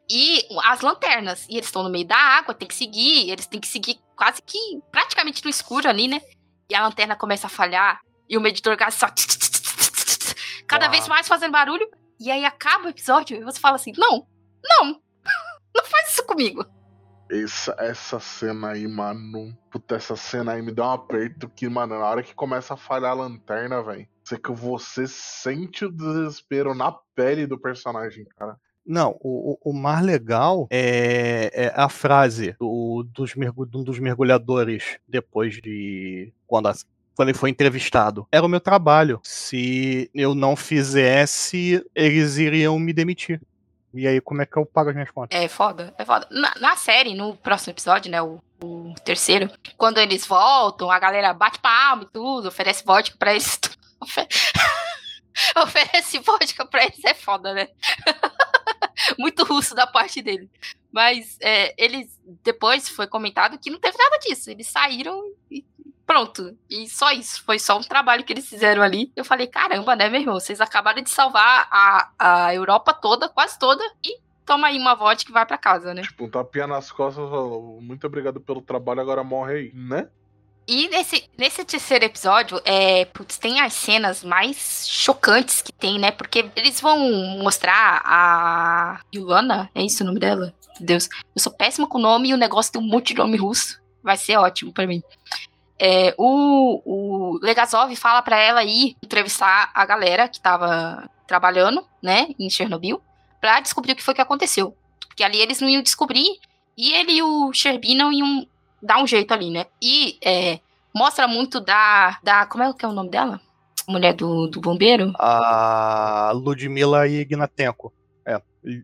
E as lanternas. E eles estão no meio da água, tem que seguir. Eles têm que seguir quase que praticamente no escuro ali, né? E a lanterna começa a falhar. E o medidor gás só. Cada vez mais fazendo barulho. E aí acaba o episódio e você fala assim: Não, não, não faz isso comigo. Essa, essa cena aí, mano. Puta, essa cena aí me dá um aperto que, mano, na hora que começa a falhar a lanterna, velho. Você que você sente o desespero na pele do personagem, cara. Não, o, o- mais legal é, é a frase do, dos, um dos mergulhadores depois de. Quando, a- quando ele foi entrevistado. Era o meu trabalho. Se eu não fizesse, eles iriam me demitir. E aí, como é que eu pago as minhas contas? É foda, é foda. Na, na série, no próximo episódio, né? O, o terceiro, quando eles voltam, a galera bate palma e tudo, oferece vodka pra eles. Ofe- oferece vodka pra eles, é foda, né? Muito russo da parte dele. Mas é, eles. Depois foi comentado que não teve nada disso. Eles saíram e pronto. E só isso. Foi só um trabalho que eles fizeram ali. Eu falei, caramba, né, meu irmão? Vocês acabaram de salvar a, a Europa toda, quase toda, e toma aí uma vodka e vai pra casa, né? Tipo, um tapinha nas costas, muito obrigado pelo trabalho, agora morre aí, né? E nesse, nesse terceiro episódio, é, putz, tem as cenas mais chocantes que tem, né? Porque eles vão mostrar a Yulana, é isso o nome dela? Deus, eu sou péssima com nome e o negócio tem um monte de nome russo. Vai ser ótimo pra mim. É, o, o Legazov fala pra ela ir entrevistar a galera que tava trabalhando, né, em Chernobyl, pra descobrir o que foi que aconteceu. Porque ali eles não iam descobrir e ele e o Sherbin não iam dar um jeito ali, né? E é, mostra muito da, da. Como é que é o nome dela? Mulher do, do bombeiro? A Ludmila Ignatenko. É,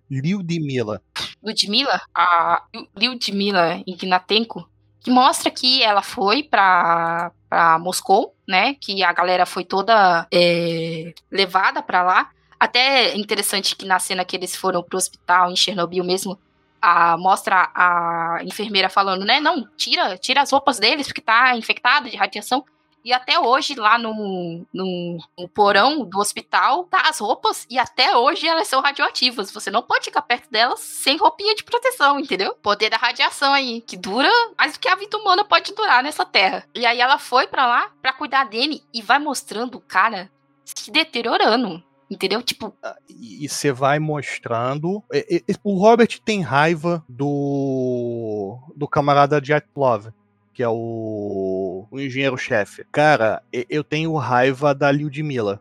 Lyudmila. Ludmilla, a Lyudmila Ignatenko, que mostra que ela foi pra, pra Moscou, né? Que a galera foi toda é, levada pra lá. Até é interessante que na cena que eles foram pro hospital em Chernobyl mesmo, a, mostra a enfermeira falando, né? Não, tira, tira as roupas deles, porque tá infectado de radiação. E até hoje, lá no, no, no porão do hospital, tá as roupas, e até hoje elas são radioativas. Você não pode ficar perto delas sem roupinha de proteção, entendeu? Poder da radiação aí, que dura mais do que a vida humana pode durar nessa terra. E aí ela foi pra lá pra cuidar dele e vai mostrando o cara se deteriorando. Entendeu? Tipo, E você vai mostrando. O Robert tem raiva do. do camarada Love, que é o, o engenheiro-chefe. Cara, e- eu tenho raiva da Lyudmila.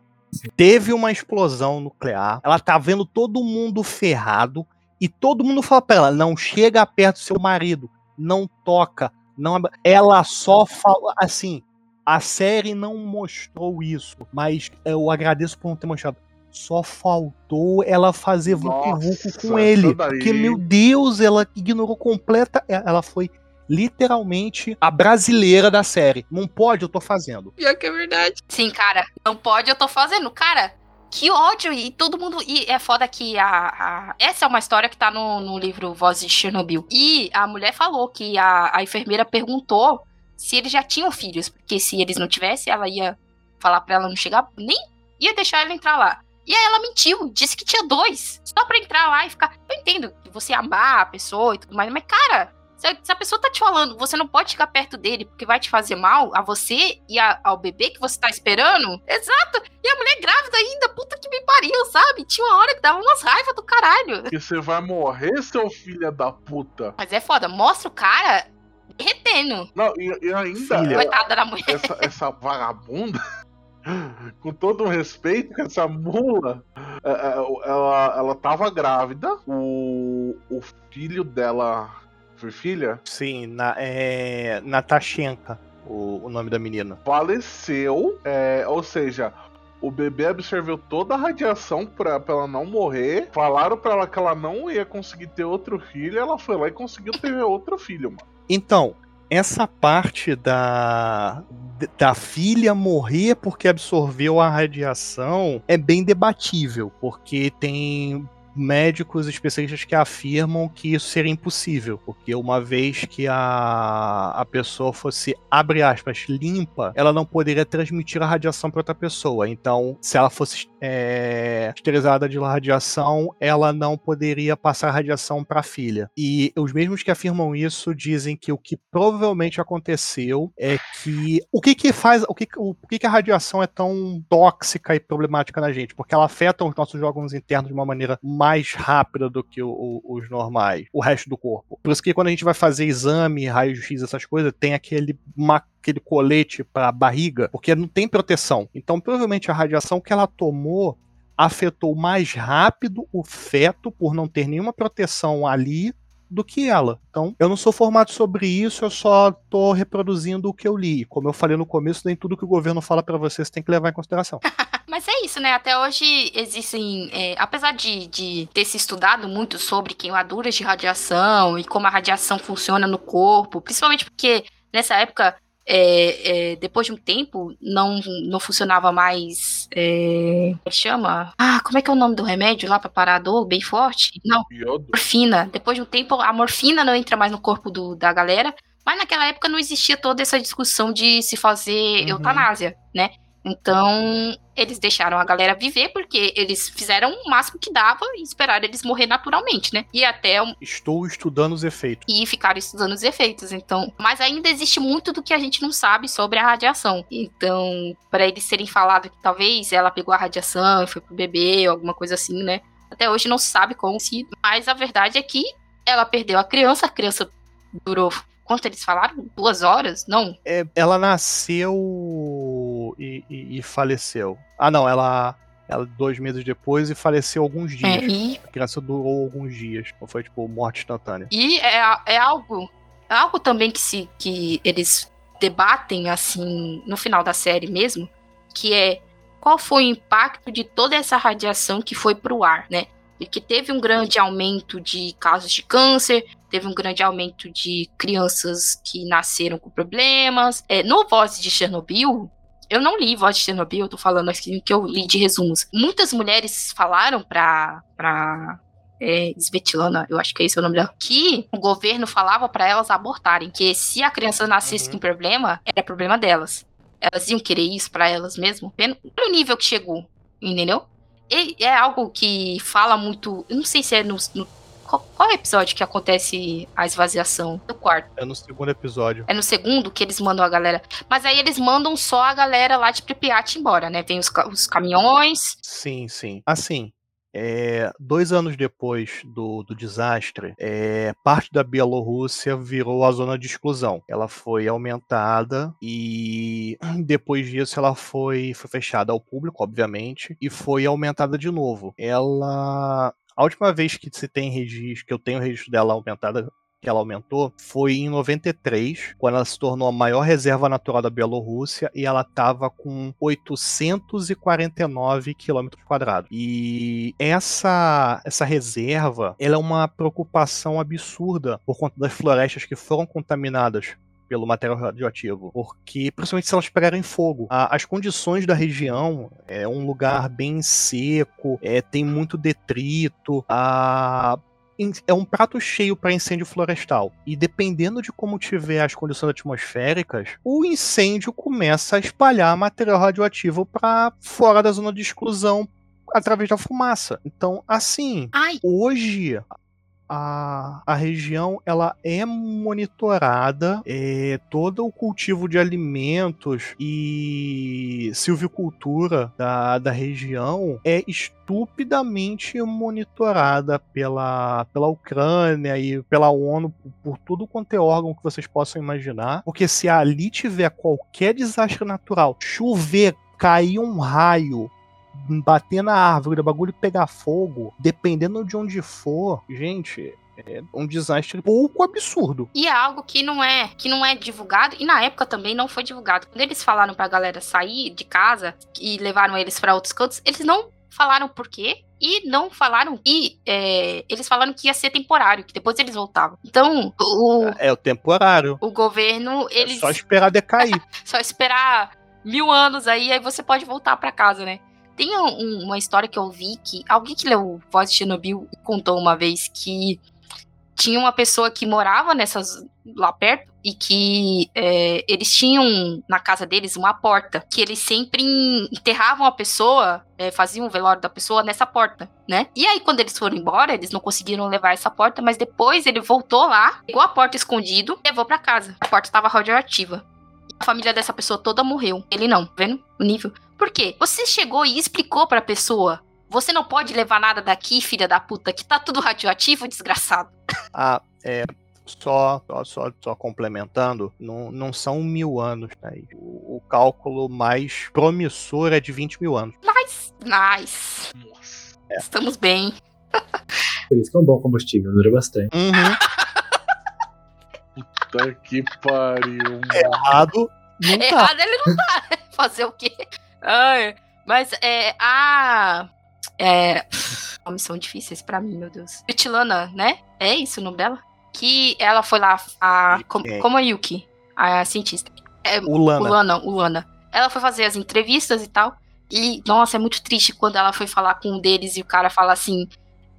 Teve uma explosão nuclear, ela tá vendo todo mundo ferrado e todo mundo fala pra ela: não chega perto do seu marido, não toca, não. ab-" Ela só fala assim. A série não mostrou isso, mas eu agradeço por não ter mostrado. Só faltou ela fazer vucu Nossa, com ele. Porque, meu Deus, ela ignorou completa. Ela foi literalmente a brasileira da série. Não pode, eu tô fazendo. Pior que é verdade. Sim, cara, não pode, eu tô fazendo. Cara, que ódio! E todo mundo. E é foda que a. a- essa é uma história que tá no, no livro Vozes de Chernobyl. E a mulher falou que a, a enfermeira perguntou se eles já tinham filhos. Porque se eles não tivessem, ela ia falar pra ela não chegar. Nem ia deixar ela entrar lá. E aí ela mentiu, disse que tinha dois. Só pra entrar lá e ficar. Eu entendo que você amar a pessoa e tudo mais, mas, cara. Se a, pessoa tá te falando, você não pode ficar perto dele porque vai te fazer mal a você e a- ao bebê que você tá esperando. Exato. E a mulher grávida ainda, puta que me pariu, sabe? Tinha uma hora que dava umas raivas do caralho. E você vai morrer, seu filho da puta. Mas é foda, mostra o cara derretendo. Não, e, e ainda. Filha. Coitada da mulher. essa, essa vagabunda, com todo o respeito, essa mula, é, é, ela, ela tava grávida, o, o filho dela. Foi filha? Sim, na, é, Natashenka, o, o nome da menina. Faleceu, é, ou seja. O bebê absorveu toda a radiação pra, pra ela não morrer. Falaram pra ela que ela não ia conseguir ter outro filho. Ela foi lá e conseguiu ter outro filho, mano. Então, essa parte da da filha morrer porque absorveu a radiação é bem debatível, porque tem médicos especialistas que afirmam que isso seria impossível, porque uma vez que a, a pessoa fosse, abre aspas, limpa, ela não poderia transmitir a radiação para outra pessoa. Então, se ela fosse é, esterilizada de radiação, ela não poderia passar a radiação para a filha. E os mesmos que afirmam isso dizem que o que provavelmente aconteceu é que o que que faz, o que, o, o que que a radiação é tão tóxica e problemática na gente? Porque ela afeta os nossos órgãos internos de uma maneira mais rápida do que o, o, os normais, o resto do corpo. Por isso que quando a gente vai fazer exame, raio-x, essas coisas, tem aquele aquele colete para barriga, porque não tem proteção. Então, provavelmente a radiação que ela tomou afetou mais rápido o feto por não ter nenhuma proteção ali do que ela. Então, eu não sou formado sobre isso, eu só tô reproduzindo o que eu li. Como eu falei no começo, nem tudo que o governo fala para você, você tem que levar em consideração. Mas é isso, né? Até hoje existem, é, apesar de, de ter se estudado muito sobre queimaduras de radiação e como a radiação funciona no corpo, principalmente porque nessa época é, é, depois de um tempo, não, não funcionava mais. É, como é chama? Ah, como é que é o nome do remédio lá para parar a dor bem forte? Não, Iodo. morfina. Depois de um tempo, a morfina não entra mais no corpo do, da galera. Mas naquela época não existia toda essa discussão de se fazer uhum. eutanásia, né? Então, eles deixaram a galera viver porque eles fizeram o máximo que dava e esperaram eles morrer naturalmente, né? E até. Estou estudando os efeitos. E ficaram estudando os efeitos. Então. Mas ainda existe muito do que a gente não sabe sobre a radiação. Então, para eles serem falado que talvez ela pegou a radiação e foi pro bebê ou alguma coisa assim, né? Até hoje não se sabe como se. Mas a verdade é que ela perdeu a criança, a criança durou quanto eles falaram? Duas horas? Não? É, ela nasceu e, e, e, faleceu. Ah, não, ela. Ela dois meses depois e faleceu alguns dias. É, e... A criança durou alguns dias. Não foi, tipo, morte instantânea. E é, é algo. É algo também que, se, que eles debatem, assim, no final da série mesmo, que é qual foi o impacto de toda essa radiação que foi pro ar, né? E que teve um grande aumento de casos de câncer, teve um grande aumento de crianças que nasceram com problemas. É, no Voz de Chernobyl, eu não li Voz de Chernobyl, eu tô falando aqui que eu li de resumos. Muitas mulheres falaram pra, pra é, Svetlana, eu acho que é esse o nome dela, que o governo falava para elas abortarem, que se a criança nascesse uhum. com problema, era problema delas. Elas iam querer isso para elas mesmo, pelo nível que chegou, entendeu? E é algo que fala muito, eu não sei se é no, no qual, qual é o episódio que acontece a esvaziação do quarto? É no segundo episódio. É no segundo que eles mandam a galera. Mas aí eles mandam só a galera lá de Pripyat embora, né? Vem os, os caminhões. Sim, sim. Assim, é, dois anos depois do, do desastre, é, parte da Bielorrússia virou a zona de exclusão. Ela foi aumentada e depois disso ela foi, foi fechada ao público, obviamente, e foi aumentada de novo. Ela a última vez que se tem registro, que eu tenho registro dela aumentada, que ela aumentou, foi em 93, quando ela se tornou a maior reserva natural da Bielorrússia e ela estava com 849 quilômetros quadrados. E essa essa reserva, ela é uma preocupação absurda por conta das florestas que foram contaminadas pelo material radioativo, porque principalmente se elas pegarem fogo. A, as condições da região é um lugar bem seco, é, tem muito detrito, a é um prato cheio para incêndio florestal. E dependendo de como tiver as condições atmosféricas, o incêndio começa a espalhar material radioativo para fora da zona de exclusão através da fumaça. Então, assim, Ai. hoje a, a região ela é monitorada, é, todo o cultivo de alimentos e silvicultura da, da região é estupidamente monitorada pela, pela Ucrânia e pela ONU, por, por tudo quanto é órgão que vocês possam imaginar. Porque se ali tiver qualquer desastre natural, chover, cair um raio, bater na árvore, o bagulho pegar fogo, dependendo de onde for, gente, é um desastre pouco absurdo. E é algo que não é, que não é divulgado e na época também não foi divulgado. Quando eles falaram pra galera sair de casa e levaram eles para outros cantos, eles não falaram por quê E não falaram que. é, eles falaram que ia ser temporário, que depois eles voltavam. Então, o, É o temporário. o governo, É eles. só esperar decair. só esperar mil anos aí, aí você pode voltar pra casa, né? Tem um- um- uma história que eu vi que alguém que leu Voz de Chernobyl contou uma vez que tinha uma pessoa que morava nessas lá perto e que é, eles tinham na casa deles uma porta que eles sempre enterravam a pessoa, é, faziam o velório da pessoa nessa porta, né? E aí quando eles foram embora, eles não conseguiram levar essa porta, mas depois ele voltou lá, pegou a porta escondido, e levou pra casa. A porta estava radioativa. A família dessa pessoa toda morreu. Ele não, tá vendo? O nível. Por quê? Você chegou e explicou pra pessoa. Você não pode levar nada daqui, filha da puta, que tá tudo radioativo, desgraçado. Ah, é. Só, só, só, só complementando, não, não são mil anos, né? O, o cálculo mais promissor é de 20 mil anos. Nice, nice. Estamos bem. Por isso que é um bom combustível, dura bastante. Uhum. Puta que pariu. mano. Errado não tá. Errado ele não tá, né? Fazer o quê? Ai, mas é a. É. Nomes são difíceis pra mim, meu Deus. Yutilana, né? É isso o nome dela? Que ela foi lá, a, com- Quem? como a Yuki, a cientista. É, Ulana. Ulana, Ulana. Ela foi fazer as entrevistas e tal. E, nossa, é muito triste quando ela foi falar com um deles e o cara fala assim: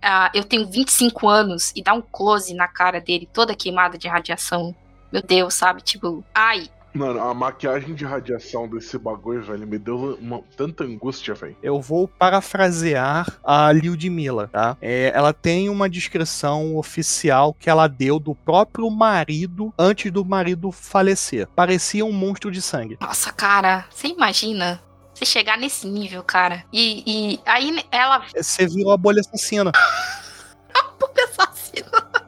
ah, Eu tenho 25 anos e dá um close na cara dele, toda queimada de radiação. Meu Deus, sabe? Tipo, ai. Mano, a maquiagem de radiação desse bagulho, velho, me deu uma, tanta angústia, velho. Eu vou parafrasear a Lyudmila, tá? É, ela tem uma descrição oficial que ela deu do próprio marido antes do marido falecer. Parecia um monstro de sangue. Nossa, cara, você imagina você chegar nesse nível, cara? E, e aí ela. Você virou a bolha assassina. assassina. Eu vou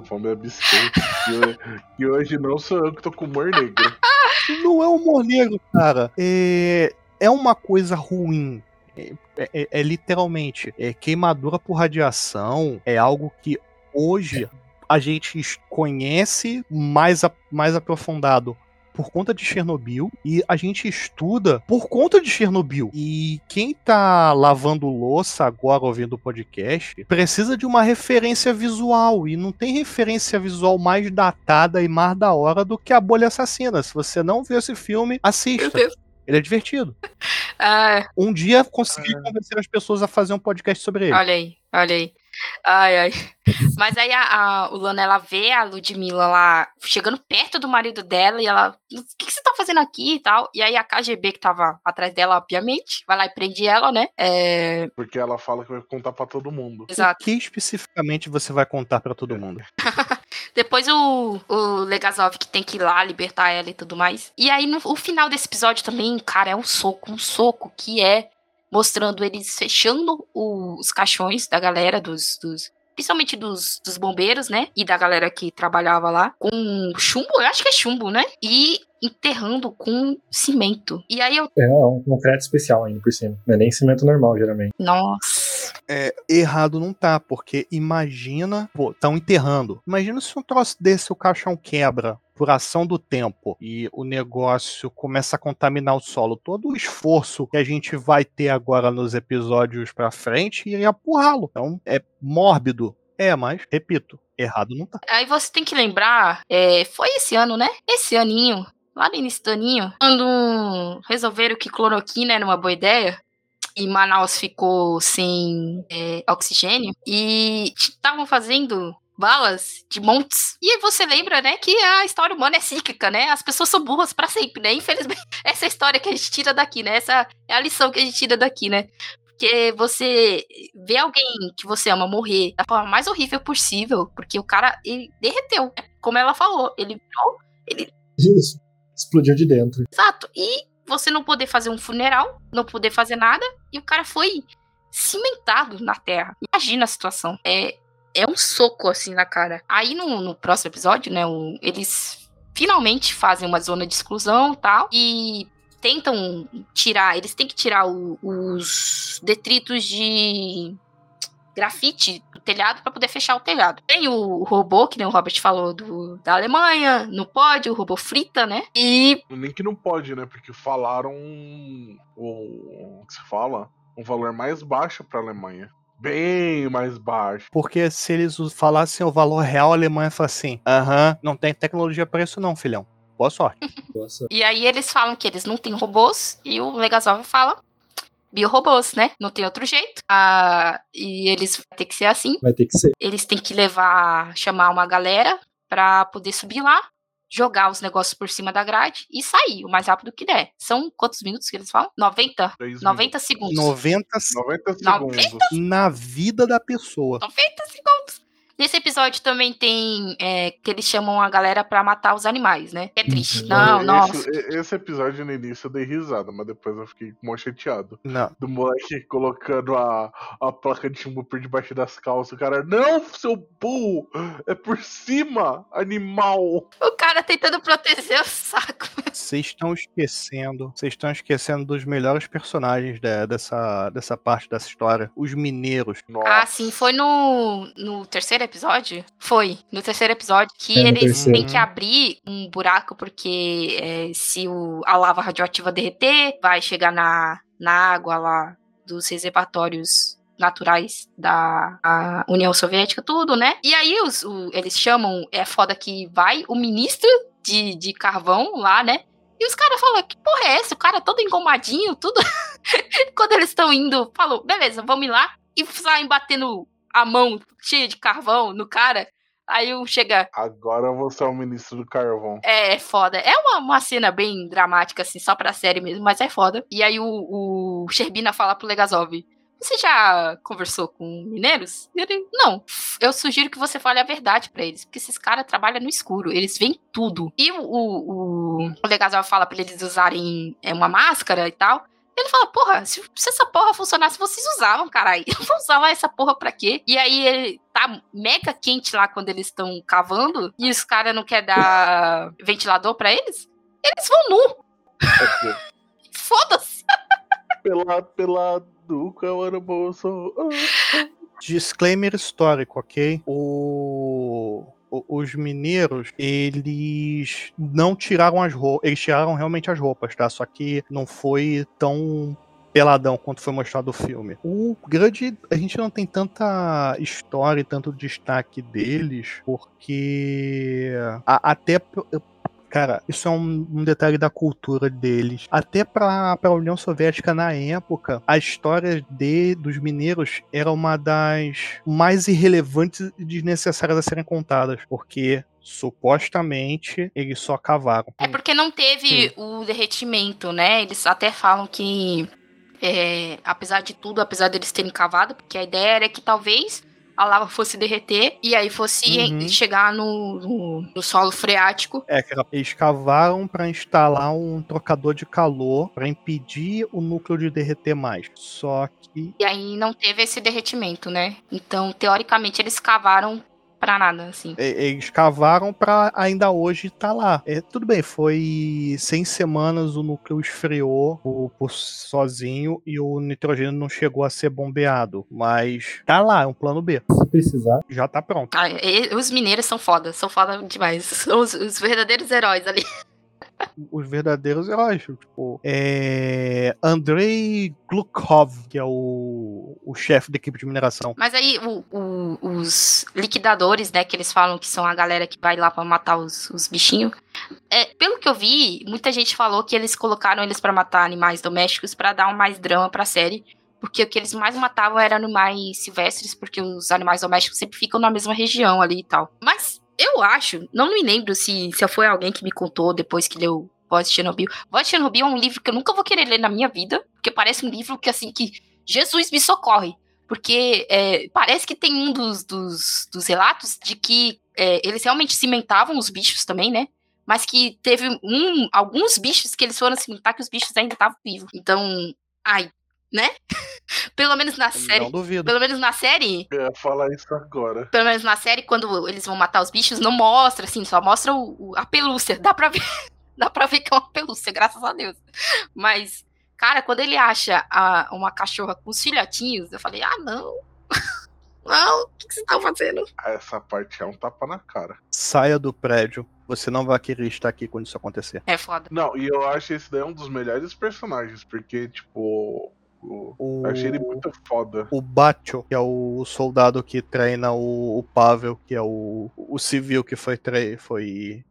me abster. E ho- E hoje não sou eu que tô com humor negro. Não é humor negro, cara. É, é uma coisa ruim. É, é- é literalmente é, queimadura por radiação. É algo que hoje a gente conhece mais, a- mais aprofundado por conta de Chernobyl e a gente estuda por conta de Chernobyl. E quem tá lavando louça agora ouvindo o podcast precisa de uma referência visual e não tem referência visual mais datada e mais da hora do que a Bolha Assassina. Se você não viu esse filme, assista. Ele é divertido. Ah, Um dia consegui convencer as pessoas a fazer um podcast sobre ele. olha aí, olha aí. Ai, ai. Mas aí a, a Lana, ela vê a Ludmilla lá chegando perto do marido dela e ela. O que, que você tá fazendo aqui e tal? E aí a KGB, que tava atrás dela, obviamente, vai lá e prende ela, né? É. Porque ela fala que vai contar pra todo mundo. Exato. O que especificamente você vai contar pra todo mundo? Depois o, o Legazov que tem que ir lá libertar ela e tudo mais. E aí, no o final desse episódio também, cara, é um soco, um soco que é mostrando eles fechando o- os caixões da galera, dos. dos principalmente dos, dos bombeiros, né? E da galera que trabalhava lá, com chumbo, eu acho que é chumbo, né? E enterrando com cimento. E aí eu. É um concreto especial ainda por cima. Não é nem cimento normal, geralmente. Nossa. É, errado não tá, porque imagina, pô, estão enterrando. Imagina se um troço desse o caixão quebra por ação do tempo e o negócio começa a contaminar o solo. Todo o esforço que a gente vai ter agora nos episódios pra frente iria empurrá-lo. Então é mórbido. É, mas, repito, errado não tá. Aí você tem que lembrar, é, foi esse ano, né? Esse aninho, lá no início do aninho, quando resolveram que cloroquina era uma boa ideia, e Manaus ficou sem é, oxigênio, e estavam fazendo balas de montes. E aí você lembra, né, que a história humana é cíclica, né? As pessoas são burras pra sempre, né? Infelizmente, essa é a história que a gente tira daqui, né? Essa é a lição que a gente tira daqui, né? Porque você vê alguém que você ama morrer da forma mais horrível possível, porque o cara, ele derreteu. né? Como ela falou, ele ele. Isso. Explodiu de dentro. Exato. E você não poder fazer um funeral, não poder fazer nada, e o cara foi cimentado na terra. Imagina a situação. É, é um soco assim na cara. Aí no, no próximo episódio, né, o- eles finalmente fazem uma zona de exclusão tal, e tentam tirar, eles têm que tirar o- os detritos de grafite do telhado para poder fechar o telhado. Tem o robô, que nem o Robert falou, do, da Alemanha, não pode, o robô frita, né? E Nem que não pode, né? Porque falaram. O. o que se fala? um valor mais baixo pra Alemanha. Bem mais baixo. Porque se eles falassem o valor real, a Alemanha fala assim: aham, não tem tecnologia pra isso, não, filhão. Boa sorte. Nossa. E aí eles falam que eles não têm robôs e o Legazov fala biorobôs, né? Não tem outro jeito. Ah, e eles vão ter que ser assim. Vai ter que ser. Eles têm que levar, chamar uma galera pra poder subir lá, jogar os negócios por cima da grade e sair o mais rápido que der. São quantos minutos que eles falam? 90? Três 90 segundos. 90 90 Noventa? segundos. na vida da pessoa. 90 segundos. Nesse episódio também tem é, que eles chamam a galera pra matar os animais, né? É triste. Uhum. Não, esse, nossa. Esse episódio no início eu dei risada, mas depois eu fiquei mó chateado. Não. Do moleque colocando a, a placa de chumbo por debaixo das calças. O cara, não, seu burro! É por cima, animal! O cara tentando proteger o saco. Vocês estão esquecendo. Vocês estão esquecendo dos melhores personagens de- dessa, dessa parte dessa história. Os mineiros. Nossa. Ah, sim, foi no, no terceiro episódio? Foi, no terceiro episódio, que É, eles têm que abrir um buraco, porque é, se o, a lava radioativa derreter, vai chegar na, na água lá dos reservatórios naturais da União Soviética, tudo, né? E aí os, o- eles chamam, é foda que vai o ministro de, de carvão lá, né? E os caras falam, que porra é essa? O cara todo engomadinho, tudo. Quando eles estão indo, falou, beleza, vamos ir lá. E saem batendo a mão cheia de carvão no cara. Aí um chega, Agora você é o ministro do carvão. é, é foda. É uma, uma cena bem dramática, assim, só pra série mesmo, mas é foda. E aí o, o Sherbina fala pro Legazov: Você já conversou com mineiros? E ele, não. Eu sugiro que você fale a verdade pra eles, porque esses caras trabalham no escuro, eles veem tudo. E o, o, o, o Legazov fala pra eles usarem é, uma máscara e tal. Ele fala, porra, se, se essa porra funcionasse, vocês usavam, caralho. Eu vou usar essa porra pra quê? E aí ele tá mega quente lá quando eles estão cavando e os caras não querem dar ventilador pra eles. Eles vão nu. Aqui, Foda-se. pelado, pelado, qual era o bolso? Ah. Disclaimer histórico, ok? O- os mineiros, eles não tiraram as roupas. Eles tiraram realmente as roupas, tá? Só que não foi tão peladão quanto foi mostrado no filme. O grande. A gente não tem tanta história e tanto destaque deles, porque. a- até. Cara, isso é um, um detalhe da cultura deles. Até pra, pra União Soviética na época, a história de, dos mineiros era uma das mais irrelevantes e desnecessárias a serem contadas. Porque supostamente eles só cavaram. É porque não teve o derretimento, né? Eles até falam que, é, apesar de tudo, apesar deles terem cavado, porque a ideia era que talvez a lava fosse derreter e aí fosse Uhum. chegar no, no, no solo freático. É, eles cavaram para instalar um trocador de calor para impedir o núcleo de derreter mais. Só que E aí não teve esse derretimento, né? Então, teoricamente, eles cavaram pra nada, assim. eles cavaram para ainda hoje estar lá. É, tudo bem, foi 100 semanas o núcleo esfriou por, por sozinho e o nitrogênio não chegou a ser bombeado, mas tá lá, é um plano B. Se precisar, Já tá pronto. Ah, e- os mineiros são foda, são foda demais. São os, os verdadeiros heróis ali. Os verdadeiros heróis. Tipo, é... Andrei Glukov, que é o, o chefe da equipe de mineração. Mas aí, o- o- os liquidadores, né, que eles falam que são a galera que vai lá pra matar os, os bichinhos. É, pelo que eu vi, muita gente falou que eles colocaram eles pra matar animais domésticos pra dar um mais drama pra série. Porque o que eles mais matavam eram animais silvestres, porque os animais domésticos sempre ficam na mesma região ali e tal. Mas eu acho, não me lembro se, se foi alguém que me contou depois que leu Voz de Chernobyl. Voz de Chernobyl é um livro que eu nunca vou querer ler na minha vida, porque parece um livro que, assim, que Jesus me socorre. Porque é, parece que tem um dos, dos, dos relatos de que é, eles realmente cimentavam os bichos também, né? Mas que teve um, alguns bichos que eles foram cimentar que os bichos ainda estavam vivos. Então, ai, né? Pelo menos na série. Não duvido. Pelo menos na série, Eu ia falar isso agora. pelo menos na série, quando eles vão matar os bichos, não mostra, assim, só mostra o- o- a pelúcia. Dá pra ver. Dá pra ver que é uma pelúcia, graças a Deus. Mas, cara, quando ele acha a- uma cachorra com os filhotinhos, eu falei, ah, não. Não, o que, que você tá fazendo? Essa parte é um tapa na cara. Saia do prédio. Você não vai querer estar aqui quando isso acontecer. É foda. Não, e eu acho esse daí um dos melhores personagens, porque, tipo, O... O- Achei ele muito foda. O Batio, que é o soldado que treina o, o Pavel, que é o, o civil que foi, tre- foi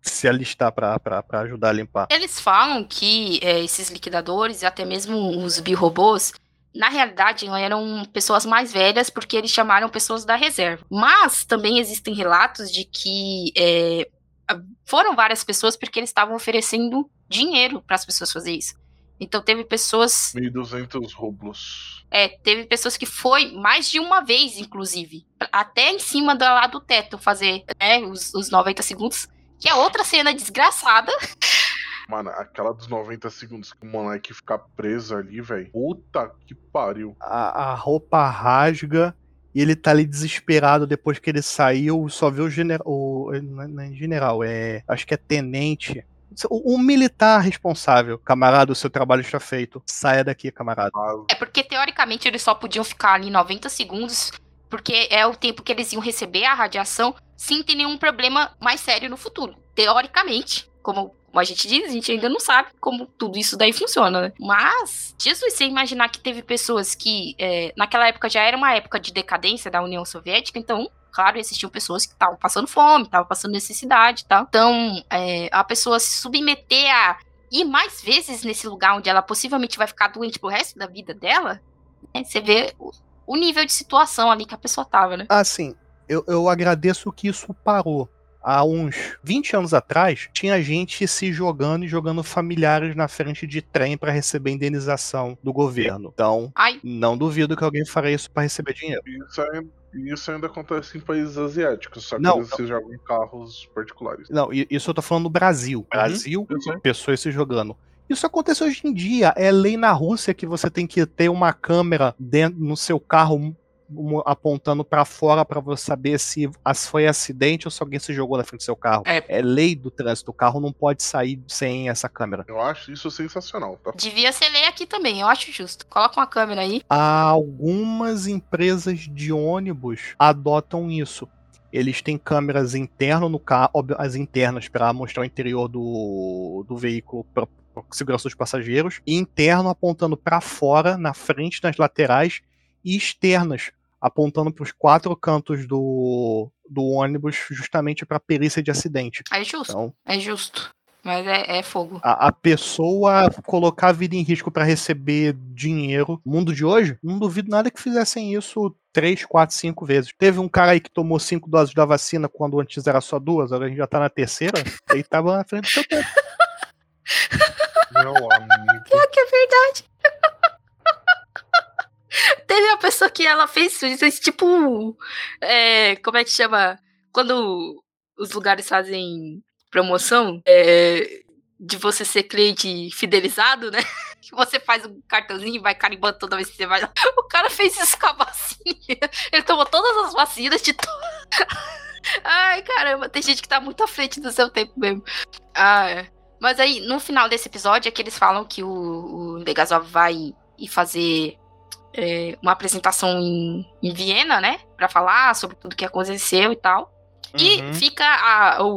se alistar pra, pra, pra ajudar a limpar. Eles falam que é, esses liquidadores e até mesmo os biorobôs, na realidade, não eram pessoas mais velhas porque eles chamaram pessoas da reserva. Mas também existem relatos de que é, foram várias pessoas porque eles estavam oferecendo dinheiro para as pessoas fazer isso. Então teve pessoas 1.200 rublos. é, teve pessoas que foi mais de uma vez, inclusive. Até em cima do, lá do teto fazer né, os, os 90 segundos. Que é outra cena desgraçada. Mano, aquela dos 90 segundos que o moleque fica preso ali, velho. Puta que pariu. A, a roupa rasga e ele tá ali desesperado depois que ele saiu. Só vê o general. O, não é- não é general, é. Acho que é tenente. O, o militar responsável. Camarada, o seu trabalho está feito. Saia daqui, camarada. É porque, teoricamente, eles só podiam ficar ali 90 segundos, porque é o tempo que eles iam receber a radiação sem ter nenhum problema mais sério no futuro. Teoricamente, como, como a gente diz, a gente ainda não sabe como tudo isso daí funciona, né? Mas, Jesus, você imaginar que teve pessoas que, é, naquela época já era uma época de decadência da União Soviética, então claro, existiam pessoas que estavam passando fome, estavam passando necessidade e tal. Então, é, a pessoa se submeter a ir mais vezes nesse lugar onde ela possivelmente vai ficar doente pro resto da vida dela, né, você vê o, o nível de situação ali que a pessoa tava, né? Assim, eu, eu agradeço que isso parou. Há uns 20 anos atrás, tinha gente se jogando e jogando familiares na frente de trem para receber indenização do governo. Então, Ai. não duvido que alguém faria isso para receber dinheiro. Isso ainda, isso ainda acontece em países asiáticos, só que Não, eles se jogam em carros particulares. Não, isso eu tô falando do Brasil. Brasil, eu sei. pessoas se jogando. Isso acontece hoje em dia. É lei na Rússia que você tem que ter uma câmera dentro no seu carro apontando pra fora pra você saber se foi acidente ou se alguém se jogou na frente do seu carro. É. lei do trânsito. O carro não pode sair sem essa câmera. Eu acho isso sensacional, tá? Devia ser lei aqui também, eu acho justo. Coloca uma câmera aí. Algumas empresas de ônibus adotam isso. Eles têm câmeras internas no carro, as internas para mostrar o interior do, do veículo para segurança dos passageiros, e interno apontando para fora, na frente, nas laterais, e externas apontando para os quatro cantos do, do ônibus, justamente para perícia de acidente. É justo. Então, É justo. Mas é, é fogo. a, a pessoa colocar a vida em risco para receber dinheiro. No mundo de hoje, não duvido nada que fizessem isso três, quatro, cinco vezes. Teve um cara aí que tomou cinco doses da vacina quando antes era só duas, agora a gente já tá na terceira. Aí tava na frente do seu tempo. Meu amigo. Pior que é verdade. Teve uma pessoa que ela fez isso, isso, tipo. é, como é que chama? Quando os lugares fazem promoção é, de você ser cliente fidelizado, né? Que você faz um cartãozinho e vai carimbando toda vez que você vai lá. O cara fez isso com a vacina. Ele tomou todas as vacinas de to... Ai, caramba, tem gente que tá muito à frente do seu tempo mesmo. Ah, é. Mas aí, no final desse episódio, é que eles falam que o, o Legasov vai ir fazer é, uma apresentação em, em Viena, né? Pra falar sobre tudo que aconteceu e tal. E Uhum. fica a- o,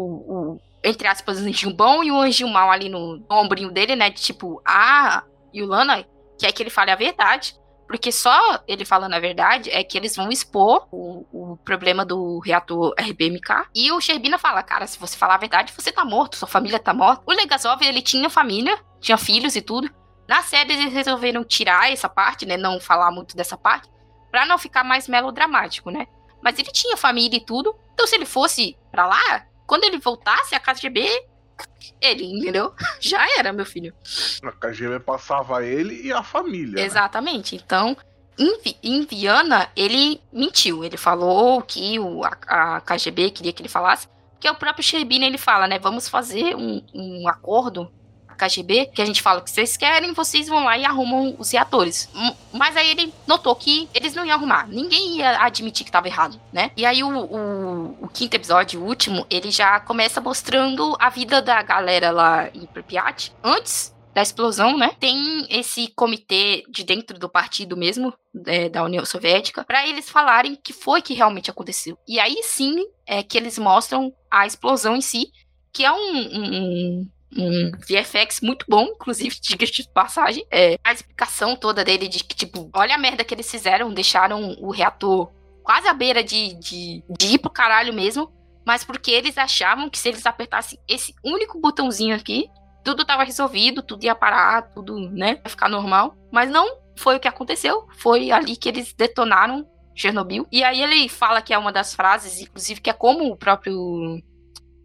o, entre aspas, o anjinho bom e o anjinho mal ali no, no ombrinho dele, né? De tipo, a Yulana quer que ele fale a verdade. Porque só ele falando a verdade é que eles vão expor o, o problema do reator RBMK. E o Sherbina fala, cara, se você falar a verdade, você tá morto, sua família tá morta. O Legasov, ele tinha família, tinha filhos e tudo. Na série, eles resolveram tirar essa parte, né? Não falar muito dessa parte, pra não ficar mais melodramático, né? Mas ele tinha família e tudo. Então, se ele fosse pra lá, quando ele voltasse, a KGB, ele, entendeu? Já era, meu filho. A KGB passava ele e a família. né? Exatamente. Então, em, em Viana, ele mentiu. Ele falou que o, a, a KGB queria que ele falasse. Porque o próprio Sherbina, ele fala, né? Vamos fazer um, um acordo, KGB, que a gente fala que vocês querem, vocês vão lá e arrumam os reatores. Hum, Mas aí ele notou que eles não iam arrumar. Ninguém ia admitir que estava errado, né? E aí o, o, o quinto episódio, o último, ele já começa mostrando a vida da galera lá em Pripyat. Antes da explosão, né? Tem esse comitê de dentro do partido mesmo, é, da União Soviética, para eles falarem o que foi que realmente aconteceu. E aí sim é que eles mostram a explosão em si, que é um, um- um VFX muito bom, inclusive, diga de passagem. É, a explicação toda dele de que, tipo, olha a merda que eles fizeram, deixaram o reator quase à beira de, de, de ir pro caralho mesmo, mas porque eles achavam que se eles apertassem esse único botãozinho aqui, tudo tava resolvido, tudo ia parar, tudo, né, ia ficar normal. Mas não foi o que aconteceu, foi ali que eles detonaram Chernobyl. E aí ele fala que é uma das frases, inclusive, que é como o próprio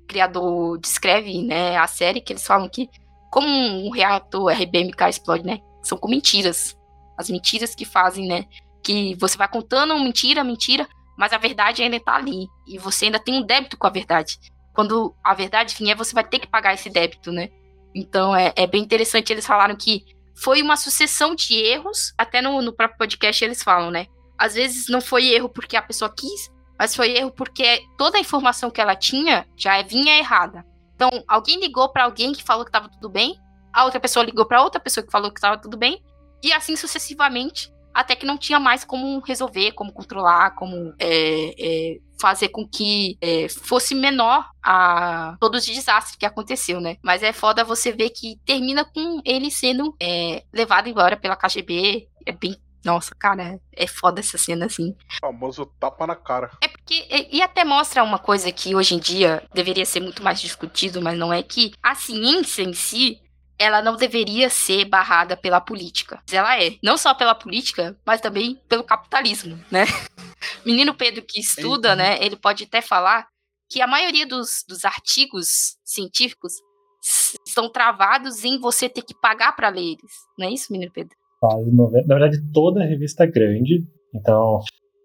criador descreve, né, a série, que eles falam que como um reator RBMK explode, né, são com mentiras. As mentiras que fazem, né, que você vai contando mentira, mentira, mas a verdade ainda tá ali. E você ainda tem um débito com a verdade. Quando a verdade vier, você vai ter que pagar esse débito, né? Então é, é bem interessante. Eles falaram que foi uma sucessão de erros. Até no, no próprio podcast eles falam, né? Às vezes não foi erro porque a pessoa quis, mas foi erro porque toda a informação que ela tinha já vinha errada. Então, alguém ligou para alguém que falou que estava tudo bem, a outra pessoa ligou para outra pessoa que falou que estava tudo bem, e assim sucessivamente, até que não tinha mais como resolver, como controlar, como é, é, fazer com que é, fosse menor a todos os desastres que aconteceu, né? Mas é foda você ver que termina com ele sendo é, levado embora pela KGB. É bem nossa, cara, é foda essa cena, assim. O famoso tapa na cara. É porque. E até mostra uma coisa que hoje em dia deveria ser muito mais discutido, mas não é que a ciência em si ela não deveria ser barrada pela política. Ela é, não só pela política, mas também pelo capitalismo, né? Menino Pedro que estuda, né, ele pode até falar que a maioria dos, dos artigos científicos estão travados em você ter que pagar para ler eles. Não é isso, menino Pedro? Na verdade, toda revista é grande. Então,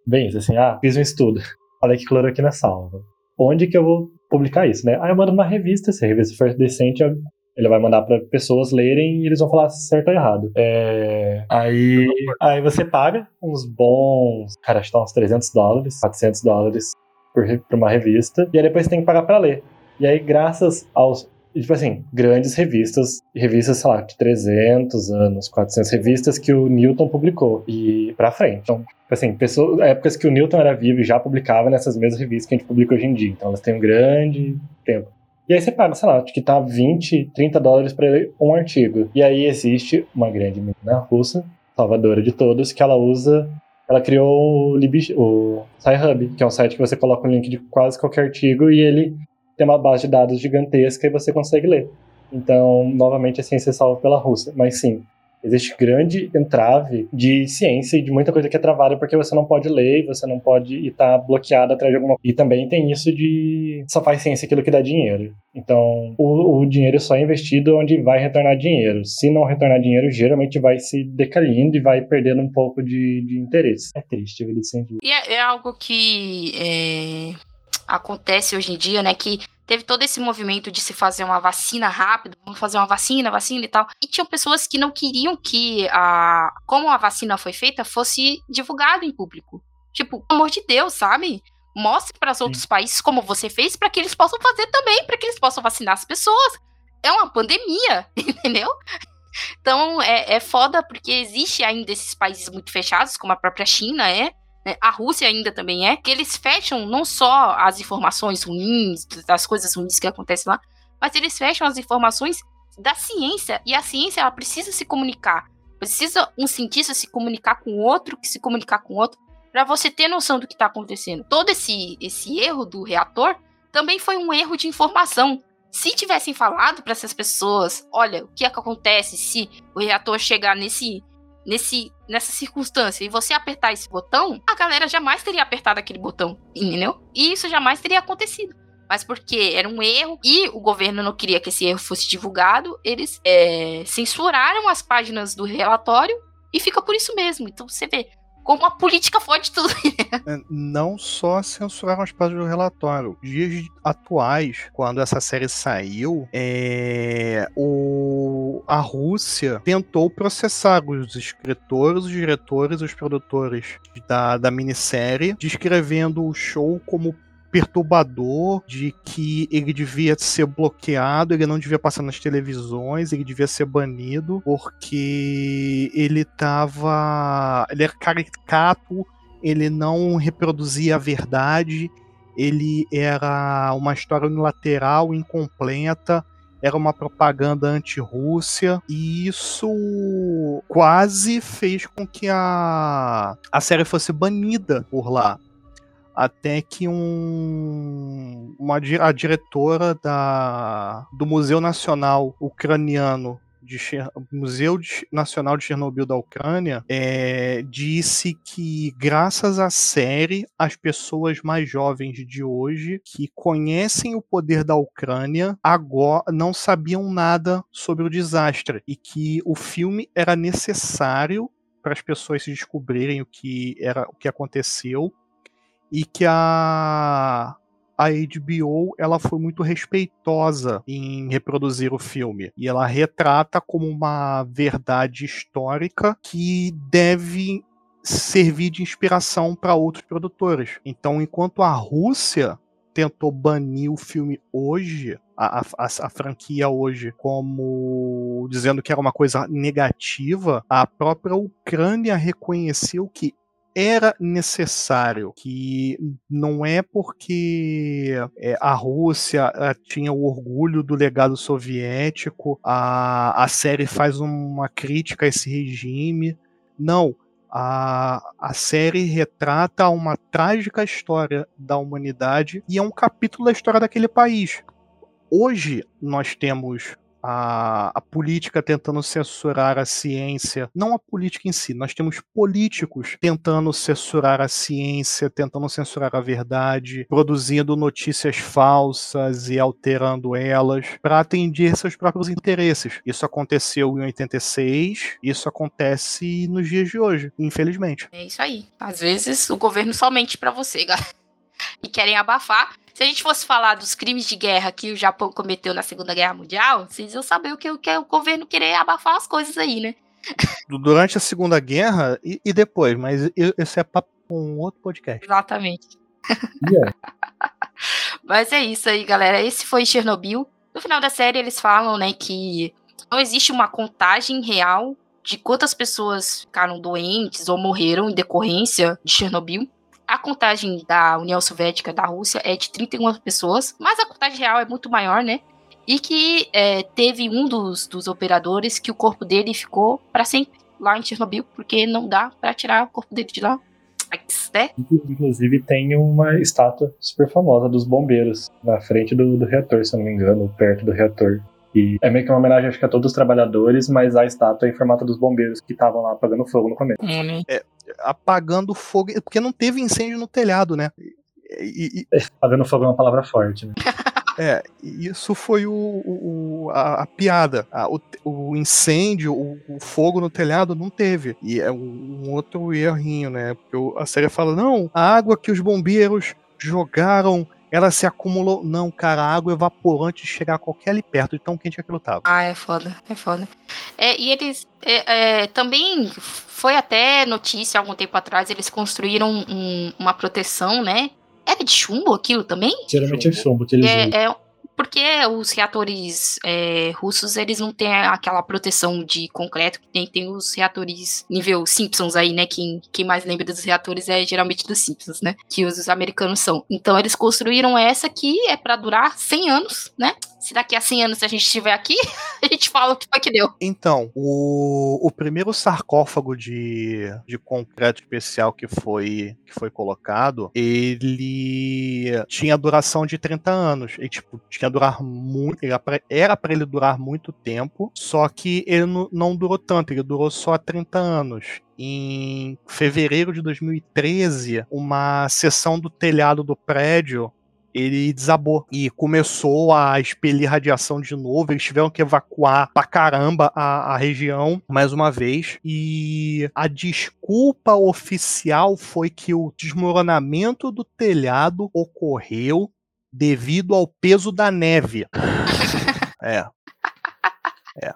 bem, assim, ah, fiz um estudo. Olha que cloroquina salva. Onde que eu vou publicar isso, né? Ah, eu mando uma revista. Se a revista for decente, ele vai mandar para pessoas lerem e eles vão falar certo ou errado. É, aí, aí você paga uns bons, cara, acho que tá uns 300 dólares, 400 dólares por, por uma revista, e aí depois você tem que pagar para ler. E aí, graças aos tipo assim, grandes revistas, revistas, sei lá, de 300 anos, 400 revistas que o Newton publicou e pra frente. Então, tipo assim, pessoas, épocas que o Newton era vivo e já publicava nessas mesmas revistas que a gente publica hoje em dia. Então, elas têm um grande tempo. E aí você paga, sei lá, acho que tá 20, 30 dólares para ler um artigo. E aí existe uma grande menina russa, salvadora de todos, que ela usa. Ela criou o, Lib, o SciHub, que é um site que você coloca o link de quase qualquer artigo e ele tem uma base de dados gigantesca e você consegue ler. Então, novamente, a ciência é salva pela Rússia. Mas sim, Existe grande entrave de ciência e de muita coisa que é travada porque você não pode ler, você não pode estar tá bloqueado atrás de alguma E também tem isso de só faz ciência aquilo que dá dinheiro. Então, o, o dinheiro só é investido onde vai retornar dinheiro. Se não retornar dinheiro, geralmente vai se decaindo e vai perdendo um pouco de, de interesse. É triste a vida de cientista. E é, é algo que é, acontece hoje em dia, né? Que teve todo esse movimento de se fazer uma vacina rápido, vamos fazer uma vacina, vacina e tal. E tinham pessoas que não queriam que a como a vacina foi feita fosse divulgado em público. Tipo, pelo amor de Deus, sabe? Mostre para os outros países como você fez para que eles possam fazer também, para que eles possam vacinar as pessoas. É uma pandemia, entendeu? Então é, é foda porque existe ainda esses países muito fechados, como a própria China é, né, a Rússia ainda também é, que eles fecham não só as informações ruins, das coisas ruins que acontecem lá, mas eles fecham as informações da ciência, e a ciência ela precisa se comunicar. Precisa um cientista se comunicar com outro, que se comunicar com outro, para você ter noção do que está acontecendo. Todo esse, esse erro do reator também foi um erro de informação. Se tivessem falado para essas pessoas, olha, o que é que acontece se o reator chegar nesse nesse, nessa circunstância e você apertar esse botão, a galera jamais teria apertado aquele botão, entendeu? E isso jamais teria acontecido. Mas porque era um erro e o governo não queria que esse erro fosse divulgado, eles é, censuraram as páginas do relatório e fica por isso mesmo. Então você vê, como a política fode tudo. É, não só censuraram as páginas do relatório. Dias atuais, quando essa série saiu, é, o, a Rússia tentou processar os escritores, os diretores, os produtores da, da minissérie, descrevendo o show como perturbador de que ele devia ser bloqueado, ele não devia passar nas televisões, ele devia ser banido porque ele tava, ele era caricato, ele não reproduzia a verdade, ele era uma história unilateral, incompleta era uma propaganda anti-Rússia, e isso quase fez com que a, a série fosse banida por lá. Até que um, uma, a diretora da, do Museu Nacional Ucraniano de Museu Nacional de Chernobyl da Ucrânia é, disse que, graças à série, as pessoas mais jovens de hoje que conhecem o poder da Ucrânia agora não sabiam nada sobre o desastre e que o filme era necessário para as pessoas se descobrirem o que era o que aconteceu e que a a HBO ela foi muito respeitosa em reproduzir o filme e ela retrata como uma verdade histórica que deve servir de inspiração para outros produtores. Então, enquanto a Rússia tentou banir o filme hoje, a, a, a, franquia hoje, como dizendo que era uma coisa negativa, a própria Ucrânia reconheceu que era necessário, que não é porque é, a Rússia eh, tinha o orgulho do legado soviético, a, a série faz uma crítica a esse regime. Não. A, a série retrata uma trágica história da humanidade e é um capítulo da história daquele país. Hoje nós temos a, a, política tentando censurar a ciência, não a política em si, nós temos políticos tentando censurar a ciência, tentando censurar a verdade, produzindo notícias falsas e alterando elas para atender seus próprios interesses. Isso aconteceu em 86, isso acontece nos dias de hoje, infelizmente. É isso aí. Às vezes o governo somente para você, galera. E querem abafar se a gente fosse falar dos crimes de guerra que o Japão cometeu na Segunda Guerra Mundial, vocês iam saber o que, o que é o governo querer abafar as coisas aí, né? Durante a Segunda Guerra e, e depois, mas esse é papo com um outro podcast. Exatamente. Yeah. mas é isso aí, galera. Esse foi Chernobyl. No final da série, eles falam, né, que não existe uma contagem real de quantas pessoas ficaram doentes ou morreram em decorrência de Chernobyl. A contagem da União Soviética, da Rússia, é de 31 pessoas, mas a contagem real é muito maior, né? E que é, teve um dos, dos operadores que o corpo dele ficou para sempre lá em Chernobyl, porque não dá para tirar o corpo dele de lá. Né? Inclusive tem uma estátua super famosa dos bombeiros na frente do, do reator, se eu não me engano, perto do reator. E é meio que uma homenagem, acho que a todos os trabalhadores, mas a estátua é em formato dos bombeiros que estavam lá apagando fogo no começo. É, apagando fogo, porque não teve incêndio no telhado, né? E, e... Apagando fogo é uma palavra forte, né? É, isso foi o, o a, a, piada. A, o, o, incêndio, o, o, fogo no telhado não teve. E é um, um outro errinho, né? Porque a série fala: não, a água que os bombeiros jogaram ela se acumulou. Não, cara, a água evaporou antes de chegar a qualquer ali perto, de tão quente que aquilo tava. Ah, é foda, é foda. É, e eles é, é, também foi até notícia algum tempo atrás, eles construíram um, uma proteção, né? Era de chumbo aquilo também? Geralmente é chumbo que eles é, é, porque os reatores é, russos, eles não têm aquela proteção de concreto que tem, tem os reatores nível Simpsons aí, né? Quem, quem mais lembra dos reatores é geralmente dos Simpsons, né? Que os americanos são. Então eles construíram essa que é para durar 100 anos, né? Se daqui a 100 anos a gente estiver aqui, a gente fala o que foi que deu. Então, o, o primeiro sarcófago de, de concreto especial que foi, que foi colocado, ele tinha duração de 30 anos. E, tipo, tinha durar muito. Era para ele durar muito tempo, só que ele não durou tanto, ele durou só 30 anos em fevereiro de 2013, uma seção do telhado do prédio ele desabou e começou a expelir radiação de novo. Eles tiveram que evacuar pra caramba a, a região mais uma vez. E a desculpa oficial foi que o desmoronamento do telhado ocorreu devido ao peso da neve. é. É.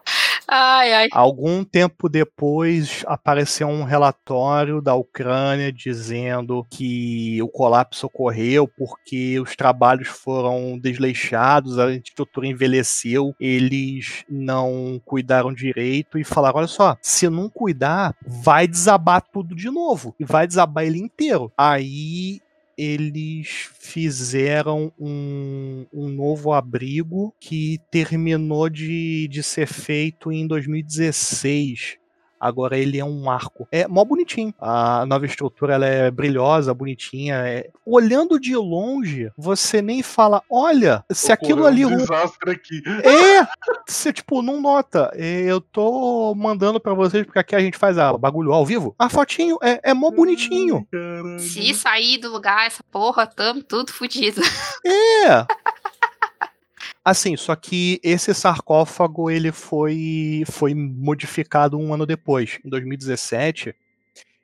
Ai, ai. Algum tempo depois apareceu um relatório da Ucrânia dizendo que o colapso ocorreu porque os trabalhos foram desleixados, a estrutura envelheceu, eles não cuidaram direito e falaram: olha só, se não cuidar, vai desabar tudo de novo e vai desabar ele inteiro. Aí eles fizeram um, um novo abrigo que terminou de, de ser feito em 2016. Agora ele é um arco. É mó bonitinho. A nova estrutura ela é brilhosa, bonitinha. É... Olhando de longe, você nem fala, olha, se aquilo é ali. Um desastre aqui. É! Você, tipo, não nota. Eu tô mandando pra vocês, porque aqui a gente faz a bagulho ao vivo. A fotinho é, é mó bonitinho. Se sair do lugar, essa porra, tamo tudo fudido. É! Assim, só que esse sarcófago ele foi, foi modificado um ano depois. Em 2017,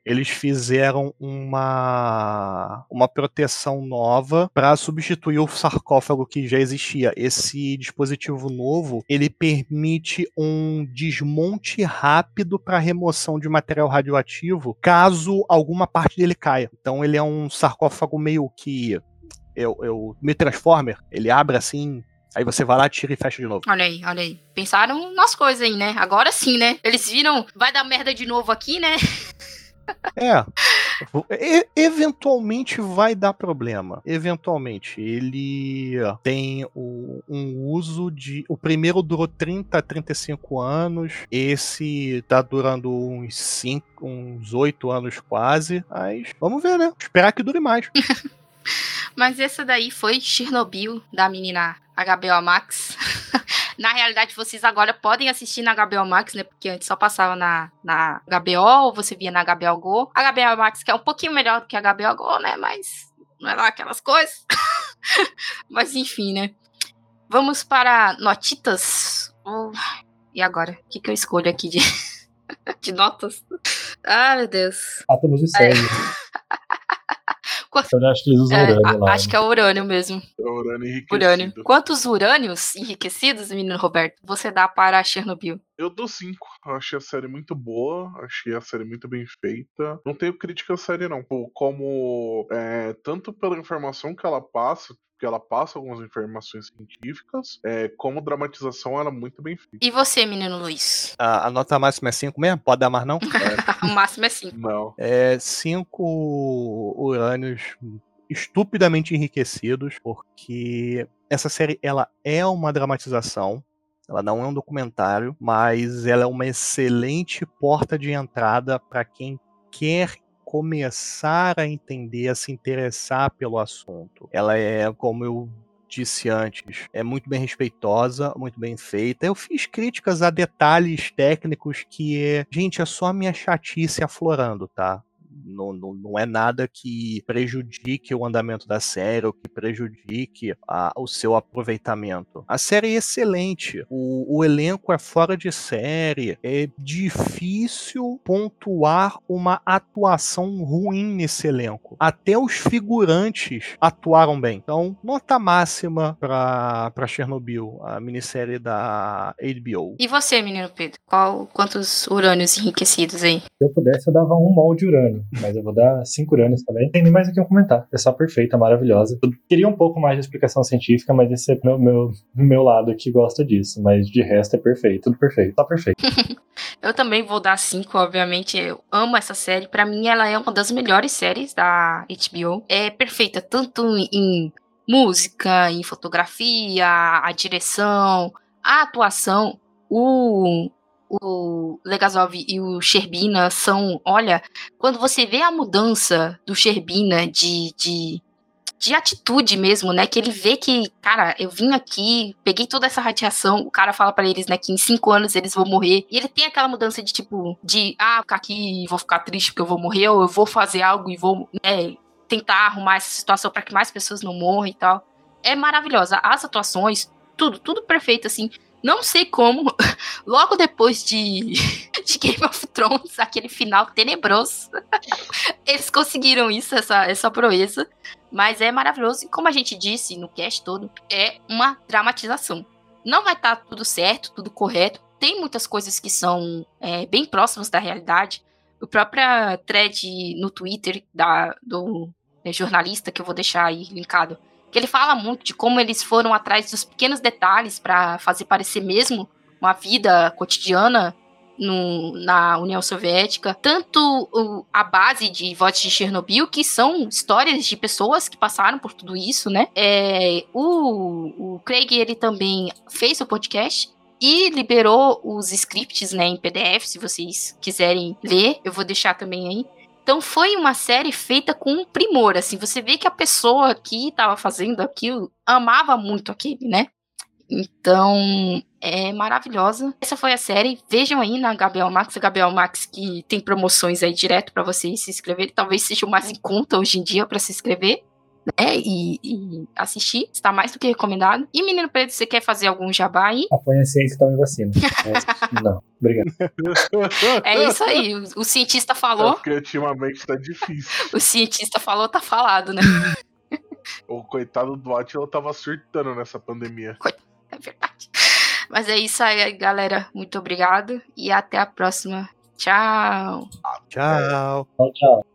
eles fizeram uma, uma proteção nova para substituir o sarcófago que já existia. Esse dispositivo novo ele permite um desmonte rápido para remoção de material radioativo caso alguma parte dele caia. Então ele é um sarcófago meio que eu, eu me transformer. Ele abre assim Aí você vai lá, tira e fecha de novo. Olha aí, olha aí. Pensaram nas coisas aí, né? Agora sim, né? Eles viram, vai dar merda de novo aqui, né? É. E eventualmente vai dar problema. Eventualmente. Ele tem o, um uso de. O primeiro durou 30 a 35 anos. Esse tá durando uns 5, uns 8 anos quase. Mas vamos ver, né? Esperar que dure mais. Mas essa daí foi Chernobyl, da menina HBO Max. na realidade, vocês agora podem assistir na HBO Max, né? Porque antes só passava na, na HBO, ou você via na HBO Go. A HBO Max, que é um pouquinho melhor do que a HBO Go, né? Mas não é lá aquelas coisas. Mas enfim, né? Vamos para notitas. Oh, e agora? O que, que eu escolho aqui de, de notas? Ah, meu Deus. Átomos de sangue. Eu acho que eles usam É, urânio a- lá. acho que é urânio mesmo. É urânio enriquecido. Urânio. Quantos urânios enriquecidos, menino Roberto, você dá para Chernobyl? Eu dou 5. Achei a série muito boa, achei a série muito bem feita. Não tenho crítica à série, não. Como é, tanto pela informação que ela passa, que ela passa algumas informações científicas, é, como dramatização, ela é muito bem feita. E você, menino Luiz? A, a nota máxima é 5 mesmo? Pode dar mais não? o máximo é 5. Não. É 5 urânios estupidamente enriquecidos, porque essa série ela é uma dramatização. Ela não é um documentário, mas ela é uma excelente porta de entrada para quem quer começar a entender, a se interessar pelo assunto. Ela é, como eu disse antes, é muito bem respeitosa, muito bem feita. Eu fiz críticas a detalhes técnicos que é, gente, é só a minha chatice aflorando, tá? Não, não, não é nada que prejudique o andamento da série ou que prejudique a- o seu aproveitamento. A série é excelente, o, o elenco é fora de série, é difícil pontuar uma atuação ruim nesse elenco. Até os figurantes atuaram bem. Então, nota máxima pra Chernobyl, a minissérie da HBO. E você, menino Pedro? Qual, quantos urânios enriquecidos aí? Se eu pudesse, eu dava um mol de urânio, mas eu vou dar cinco urânios também. Tem nem mais o que eu comentar. É só perfeita, maravilhosa. Eu queria um pouco mais de explicação científica, mas esse é meu, meu, meu lado que gosta disso. Mas de resto é perfeito, tudo perfeito, só perfeito. Eu também vou dar 5, obviamente. Eu amo essa série. Pra mim, ela é uma das melhores séries da HBO. É perfeita, tanto em música, em fotografia, a direção, a atuação. O, o Legazov e o Sherbina são. Olha, quando você vê a mudança do Sherbina de. de de atitude mesmo, né? Que ele vê que, cara, eu vim aqui, peguei toda essa radiação, o cara fala pra eles, né, que em cinco anos eles vão morrer. E ele tem aquela mudança de tipo, de, ah, ficar aqui e vou ficar triste porque eu vou morrer, ou eu vou fazer algo e vou, né, tentar arrumar essa situação pra que mais pessoas não morram e tal. É maravilhosa. As atuações, tudo, tudo perfeito, assim. Não sei como, logo depois de, de Game of Thrones, aquele final tenebroso, eles conseguiram isso, essa, essa proeza. Mas é maravilhoso. E como a gente disse no cast todo, é uma dramatização. Não vai estar tudo certo, tudo correto. Tem muitas coisas que são é, bem próximas da realidade. O próprio thread no Twitter da, do é, jornalista, que eu vou deixar aí linkado, que ele fala muito de como eles foram atrás dos pequenos detalhes para fazer parecer mesmo uma vida cotidiana no, na União Soviética, tanto o, a base de Votos de Chernobyl, que são histórias de pessoas que passaram por tudo isso, né? É, o, o Craig, ele também fez o podcast e liberou os scripts, né, em PDF, se vocês quiserem ler, eu vou deixar também aí. Então foi uma série feita com primor, assim, você vê que a pessoa que estava fazendo aquilo amava muito aquele, né? Então, é maravilhosa. Essa foi a série. Vejam aí na Gabriel Max, a Gabriel Max que tem promoções aí direto para vocês se inscreverem. Talvez seja o mais em conta hoje em dia para se inscrever. Né, e, e, assistir, está mais do que recomendado. E Menino Preto, você quer fazer algum jabá aí? Apoia a ciência e tome vacina. É, não, obrigado. É isso aí, o, o cientista falou. É criativamente tá difícil. O cientista falou, tá falado, né? o coitado do Atila tava surtando nessa pandemia. É verdade. Mas é isso aí, galera. Muito obrigado e até a próxima. Tchau. Tchau. Tchau, tchau.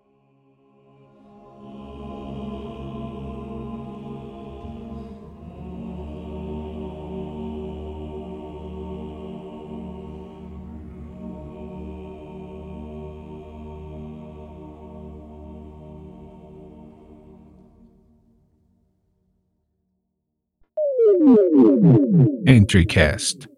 EntryCast.